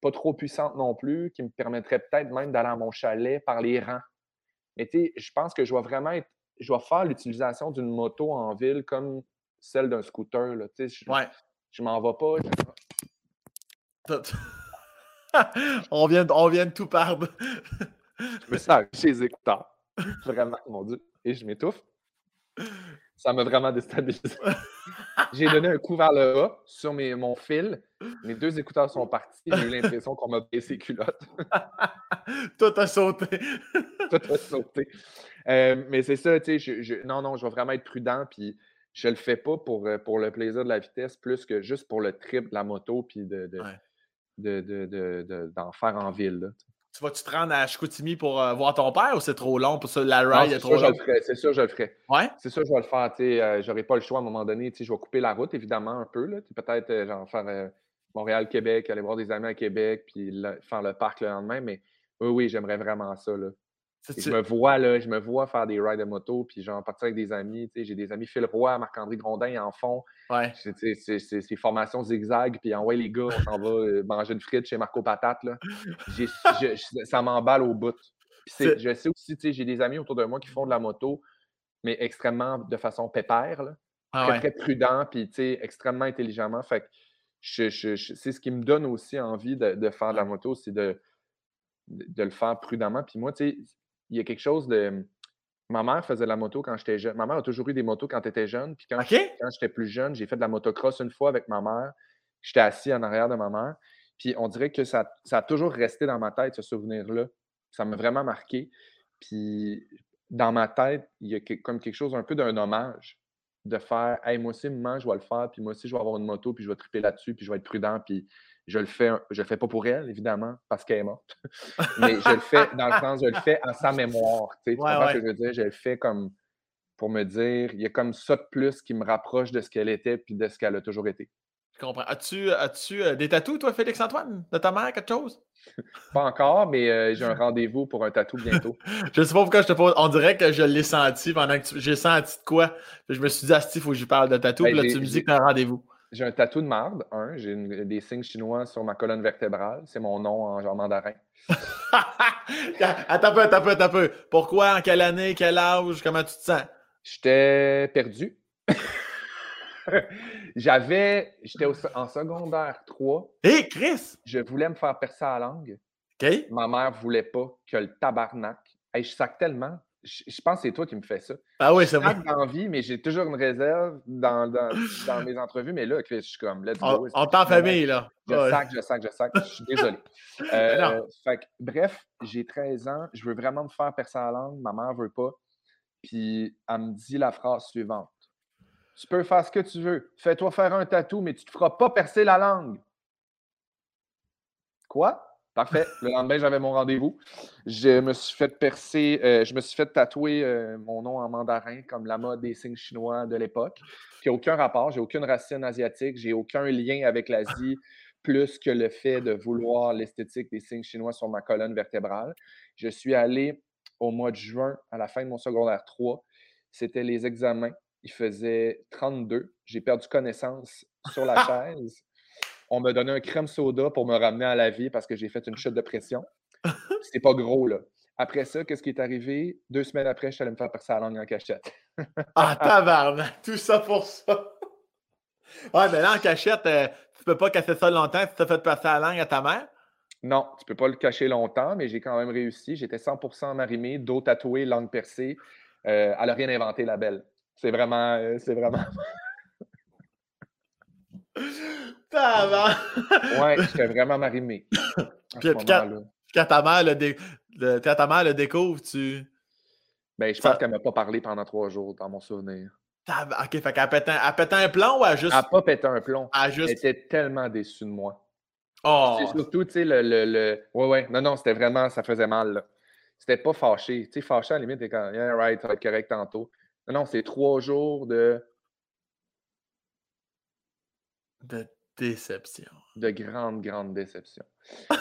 pas trop puissante non plus, qui me permettrait peut-être même d'aller à mon chalet par les rangs. Mais tu sais, je pense que je vais vraiment être, je vais faire l'utilisation d'une moto en ville comme celle d'un scooter. Là. Tu sais, je, je m'en vais pas. [LAUGHS] on, vient, on vient de tout perdre. je me sens chez les écouteurs. Vraiment, mon Dieu. Et je m'étouffe. Ça m'a vraiment déstabilisé. [LAUGHS] J'ai donné un coup vers le bas sur mes, mon fil. Mes deux écouteurs sont partis. J'ai eu l'impression qu'on m'a baissé les culottes. [LAUGHS] Tout a sauté. [LAUGHS] Tout a sauté. Euh, mais c'est ça, tu sais, non, non, je vais vraiment être prudent. Puis je le fais pas pour, euh, pour le plaisir de la vitesse, plus que juste pour le trip de la moto, puis de, de, de, d'en faire en ville. Là. Tu vas-tu te rendre à Chicoutimi pour euh, voir ton père ou c'est trop long pour ça? La ride est, trop long? C'est sûr, je le ferai. Ouais? C'est sûr, je vais le faire. Euh, J'aurai pas le choix à un moment donné. Je vais couper la route, évidemment, un peu. Peut-être euh, genre faire euh, Montréal-Québec, aller voir des amis à Québec, puis faire le parc le lendemain. Mais oui, oui, j'aimerais vraiment ça. Là. Je me vois là, je me vois faire des rides de moto, puis genre partir avec des amis. J'ai des amis Phil Roy, Marc-André Grondin en fond. Ouais. C'est formations zigzag, puis en ouais, les gars, on s'en va euh, manger une frite chez Marco Patate. Là. ça m'emballe au bout. je sais aussi, j'ai des amis autour de moi qui font de la moto, mais extrêmement de façon pépère, là. Ah très, très prudent, puis extrêmement intelligemment. Fait c'est ce qui me donne aussi envie de, de faire de la moto, c'est de, de, le faire prudemment. Puis moi, tu sais, il y a quelque chose de. Ma mère faisait de la moto quand j'étais jeune. Ma mère a toujours eu des motos quand elle était jeune. Puis quand, j'étais plus jeune, j'ai fait de la motocross une fois avec ma mère. J'étais assis en arrière de ma mère. Puis on dirait que ça, ça a toujours resté dans ma tête, ce souvenir-là. Ça m'a vraiment marqué. Puis dans ma tête, il y a comme quelque chose un peu d'un hommage de faire Hey, moi aussi, maman, je vais le faire, puis moi aussi, je vais avoir une moto, puis je vais triper là-dessus, puis je vais être prudent, puis je le fais, je le fais pas pour elle, évidemment, parce qu'elle est morte. [LAUGHS] [LAUGHS] Mais je le fais dans le sens, je le fais en sa mémoire. Tu, sais, ce que je veux dire? Je le fais comme pour me dire, il y a comme ça de plus qui me rapproche de ce qu'elle était puis de ce qu'elle a toujours été. Je comprends. As-tu as euh, des tatous, toi, Félix-Antoine, de ta mère, quelque chose? [LAUGHS] pas encore, mais euh, j'ai un rendez-vous pour un tatou bientôt. je sais pas pourquoi je te pose. On dirait que je l'ai senti pendant que j'ai senti de quoi. Je me suis dit, ah, il faut que je parle de tatou. Ben, là, tu me dis que tu as un rendez-vous. J'ai un tatou de marde, un. J'ai des signes chinois sur ma colonne vertébrale. C'est mon nom en genre mandarin. [LAUGHS] attends un peu, attends un peu, attends un peu. Pourquoi, en quelle année, quel âge, comment tu te sens? J'étais perdu. J'avais, j'étais en secondaire 3. Hé, Chris! Je voulais me faire percer la langue. OK. Ma mère voulait pas que le tabarnak. Hey, je sac tellement je, pense que c'est toi qui me fais ça. Ah oui, c'est moi. Je mais j'ai toujours une réserve dans, dans, mes entrevues. Mais là, je suis comme, let's go. On, famille, là. Je sac, je sac, je sac. Je suis désolé. [LAUGHS] Euh, bref, j'ai 13 ans. Je veux vraiment me faire percer la langue. Ma mère ne veut pas. Puis elle me dit la phrase suivante. Tu peux faire ce que tu veux. Fais-toi faire un tatou, mais tu ne te feras pas percer la langue. Quoi? Parfait. Le lendemain, j'avais mon rendez-vous. Je me suis fait percer, euh, je me suis fait tatouer euh, mon nom en mandarin comme la mode des signes chinois de l'époque. Qui n'a aucun rapport, j'ai aucune racine asiatique, j'ai aucun lien avec l'Asie, plus que le fait de vouloir l'esthétique des signes chinois sur ma colonne vertébrale. Je suis allé au mois de juin, à la fin de mon secondaire 3. C'était les examens. Il faisait 32. J'ai perdu connaissance sur la [LAUGHS] chaise. On m'a donné un crème soda pour me ramener à la vie parce que j'ai fait une chute de pression. [LAUGHS] C'est pas gros, là. Après ça, qu'est-ce qui est arrivé? Deux semaines après, je suis allé me faire percer la langue en cachette. ah, tabarnak! Tout ça pour ça! Ouais, mais là, en cachette, euh, tu peux pas casser ça longtemps si tu as fait passer la langue à ta mère? Non, tu peux pas le cacher longtemps, mais j'ai quand même réussi. J'étais 100% marimé, dos tatoué, langue percée. Euh, elle n'a rien inventé, la belle. C'est vraiment... Euh, c'est vraiment... [LAUGHS] [LAUGHS] ouais, j'étais vraiment marimé. [LAUGHS] Puis, quand, ta mère le, ta mère le découvre, tu... Ben, je pense qu'elle ne m'a pas parlé pendant trois jours, dans mon souvenir. Ok, fait qu'elle pète, un, un plomb ou elle juste. Elle n'a pas pété un plomb. Elle, juste... était tellement déçue de moi. Oh! C'est surtout, tu sais, le, le, le, Ouais, ouais. Non, non, c'était vraiment. Ça faisait mal, C'était pas fâché. Tu sais, fâché, à la limite, t'es quand. Yeah, right, ça va être correct tantôt. Non, non, c'est trois jours de. De déception. De grande, grande déception. [LAUGHS]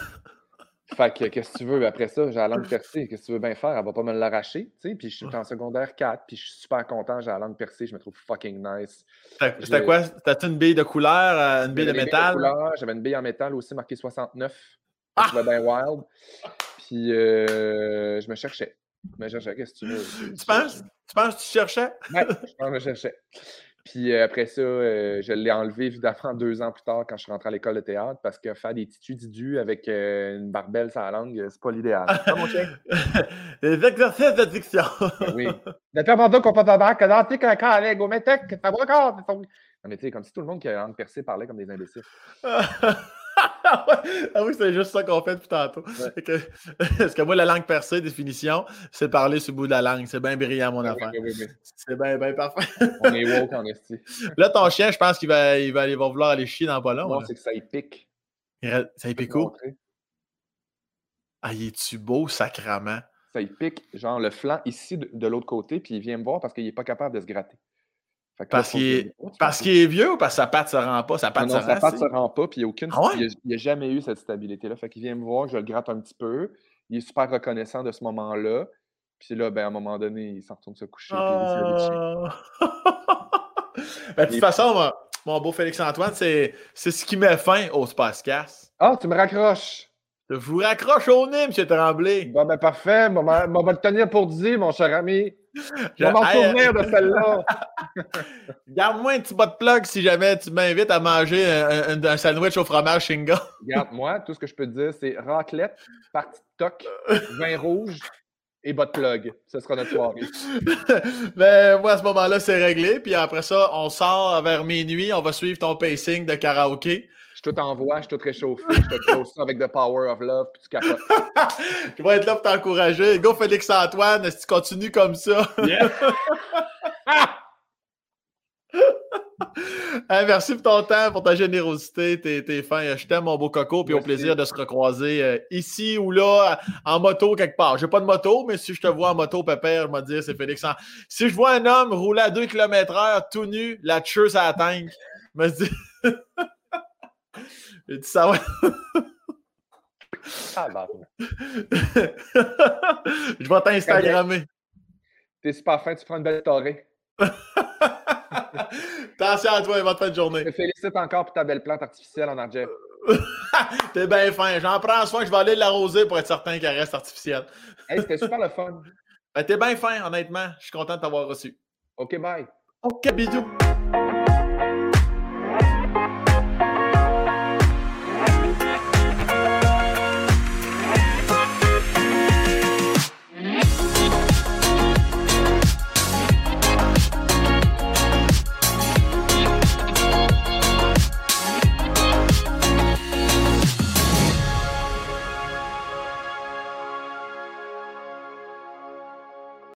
Fait que, qu'est-ce que tu veux? Après ça, j'ai la langue percée. Qu'est-ce que tu veux bien faire? Elle va pas me l'arracher. Tu sais? Puis je suis en secondaire 4, puis je suis super content. J'ai la langue percée. Je me trouve fucking nice. C'était quoi? T'as-tu une bille de couleur, euh, une bille de métal? J'avais une bille en métal aussi marquée 69. Ah! Je bien wild. Puis euh, je me cherchais. Je me cherchais. Qu'est-ce que tu veux? Tu penses? Tu penses que tu cherchais? Ouais, je me cherchais. Puis euh, après ça, euh, je l'ai enlevé évidemment [LAUGHS] deux ans plus tard quand je suis rentré à l'école de théâtre parce que faire des titus didus avec euh, une barbelle sur la langue, c'est pas l'idéal. mon chien? [LAUGHS] Les exercices de diction. Ben oui. [LAUGHS] Mais tu sais, comme si tout le monde qui a la langue percée parlait comme des imbéciles. Ah oui, c'est juste ça qu'on fait depuis tantôt. [LAUGHS] Parce que moi, la langue percée, définition, c'est parler sur le bout de la langue. C'est bien brillant, mon affaire. c'est bien, bien parfait. On est woke en esti. [LAUGHS] Là, ton chien, je pense qu'il va, il va, vouloir aller chier dans pas long. Non, c'est que ça y pique. Ça y pique où? Ah, il est-tu beau, sacrament? Ça y pique, genre le flanc ici de l'autre côté, puis il vient me voir parce qu'il n'est pas capable de se gratter. Parce qu'il est, vieux ou parce que sa patte ne se rend pas? Sa patte, non, se, sa patte se rend pas, puis il n'y a aucune. Ah il n'a jamais eu cette stabilité-là. Fait qu'il vient me voir, je le gratte un petit peu. Il est super reconnaissant de ce moment-là. Puis là, ben, à un moment donné, il s'en retourne se coucher. Oh... [LAUGHS] ben, de toute façon, mon, beau Félix-Antoine, c'est ce qui met fin au Spacecast. Ah, tu me raccroches. Je vous raccroche au nez, M. Tremblay. Bon, ben parfait. On va, te tenir pour dire, mon cher ami. [LAUGHS] Je vais m'en souvenir de celle-là. [LAUGHS] Garde-moi un petit bas de plug si jamais tu m'invites à manger un, sandwich au fromage Shinga. Garde-moi, tout ce que je peux te dire, c'est raclette, partie toc, vin rouge et bas de plug. Ce sera notre soirée. [LAUGHS] ben, moi, à ce moment-là, c'est réglé. Puis après ça, on sort vers minuit. On va suivre ton pacing de karaoké tout envoie, je suis tout réchauffé, je te pose ça avec The Power of Love, puis tu capotes. [LAUGHS] je vais être là pour t'encourager. Go Félix-Antoine, si tu continues comme ça? [LAUGHS] merci pour ton temps, pour ta générosité, tes, tes fins. Je t'aime, mon beau coco, puis au plaisir de se recroiser euh, ici ou là, en moto quelque part. J'ai pas de moto, mais si je te vois en moto, pépère, je vais dire c'est Félix. Si je vois un homme rouler à 2 km/h tout nu, la tueuse à la tank, me dis. [LAUGHS] J'ai dit ça, ouais. ah, bah. Je vais t'Instagrammer. T'es super fin, tu prends une belle torée. [LAUGHS] Attention à toi, bonne fin de journée. Je te félicite encore pour ta belle plante artificielle en argent. [LAUGHS] T'es bien fin. J'en prends soin. Je vais aller l'arroser pour être certain qu'elle reste artificielle. [LAUGHS] hey, c'était super le fun. Ben, T'es bien fin, honnêtement. Je suis content de t'avoir reçu. OK, bye. OK, bisous.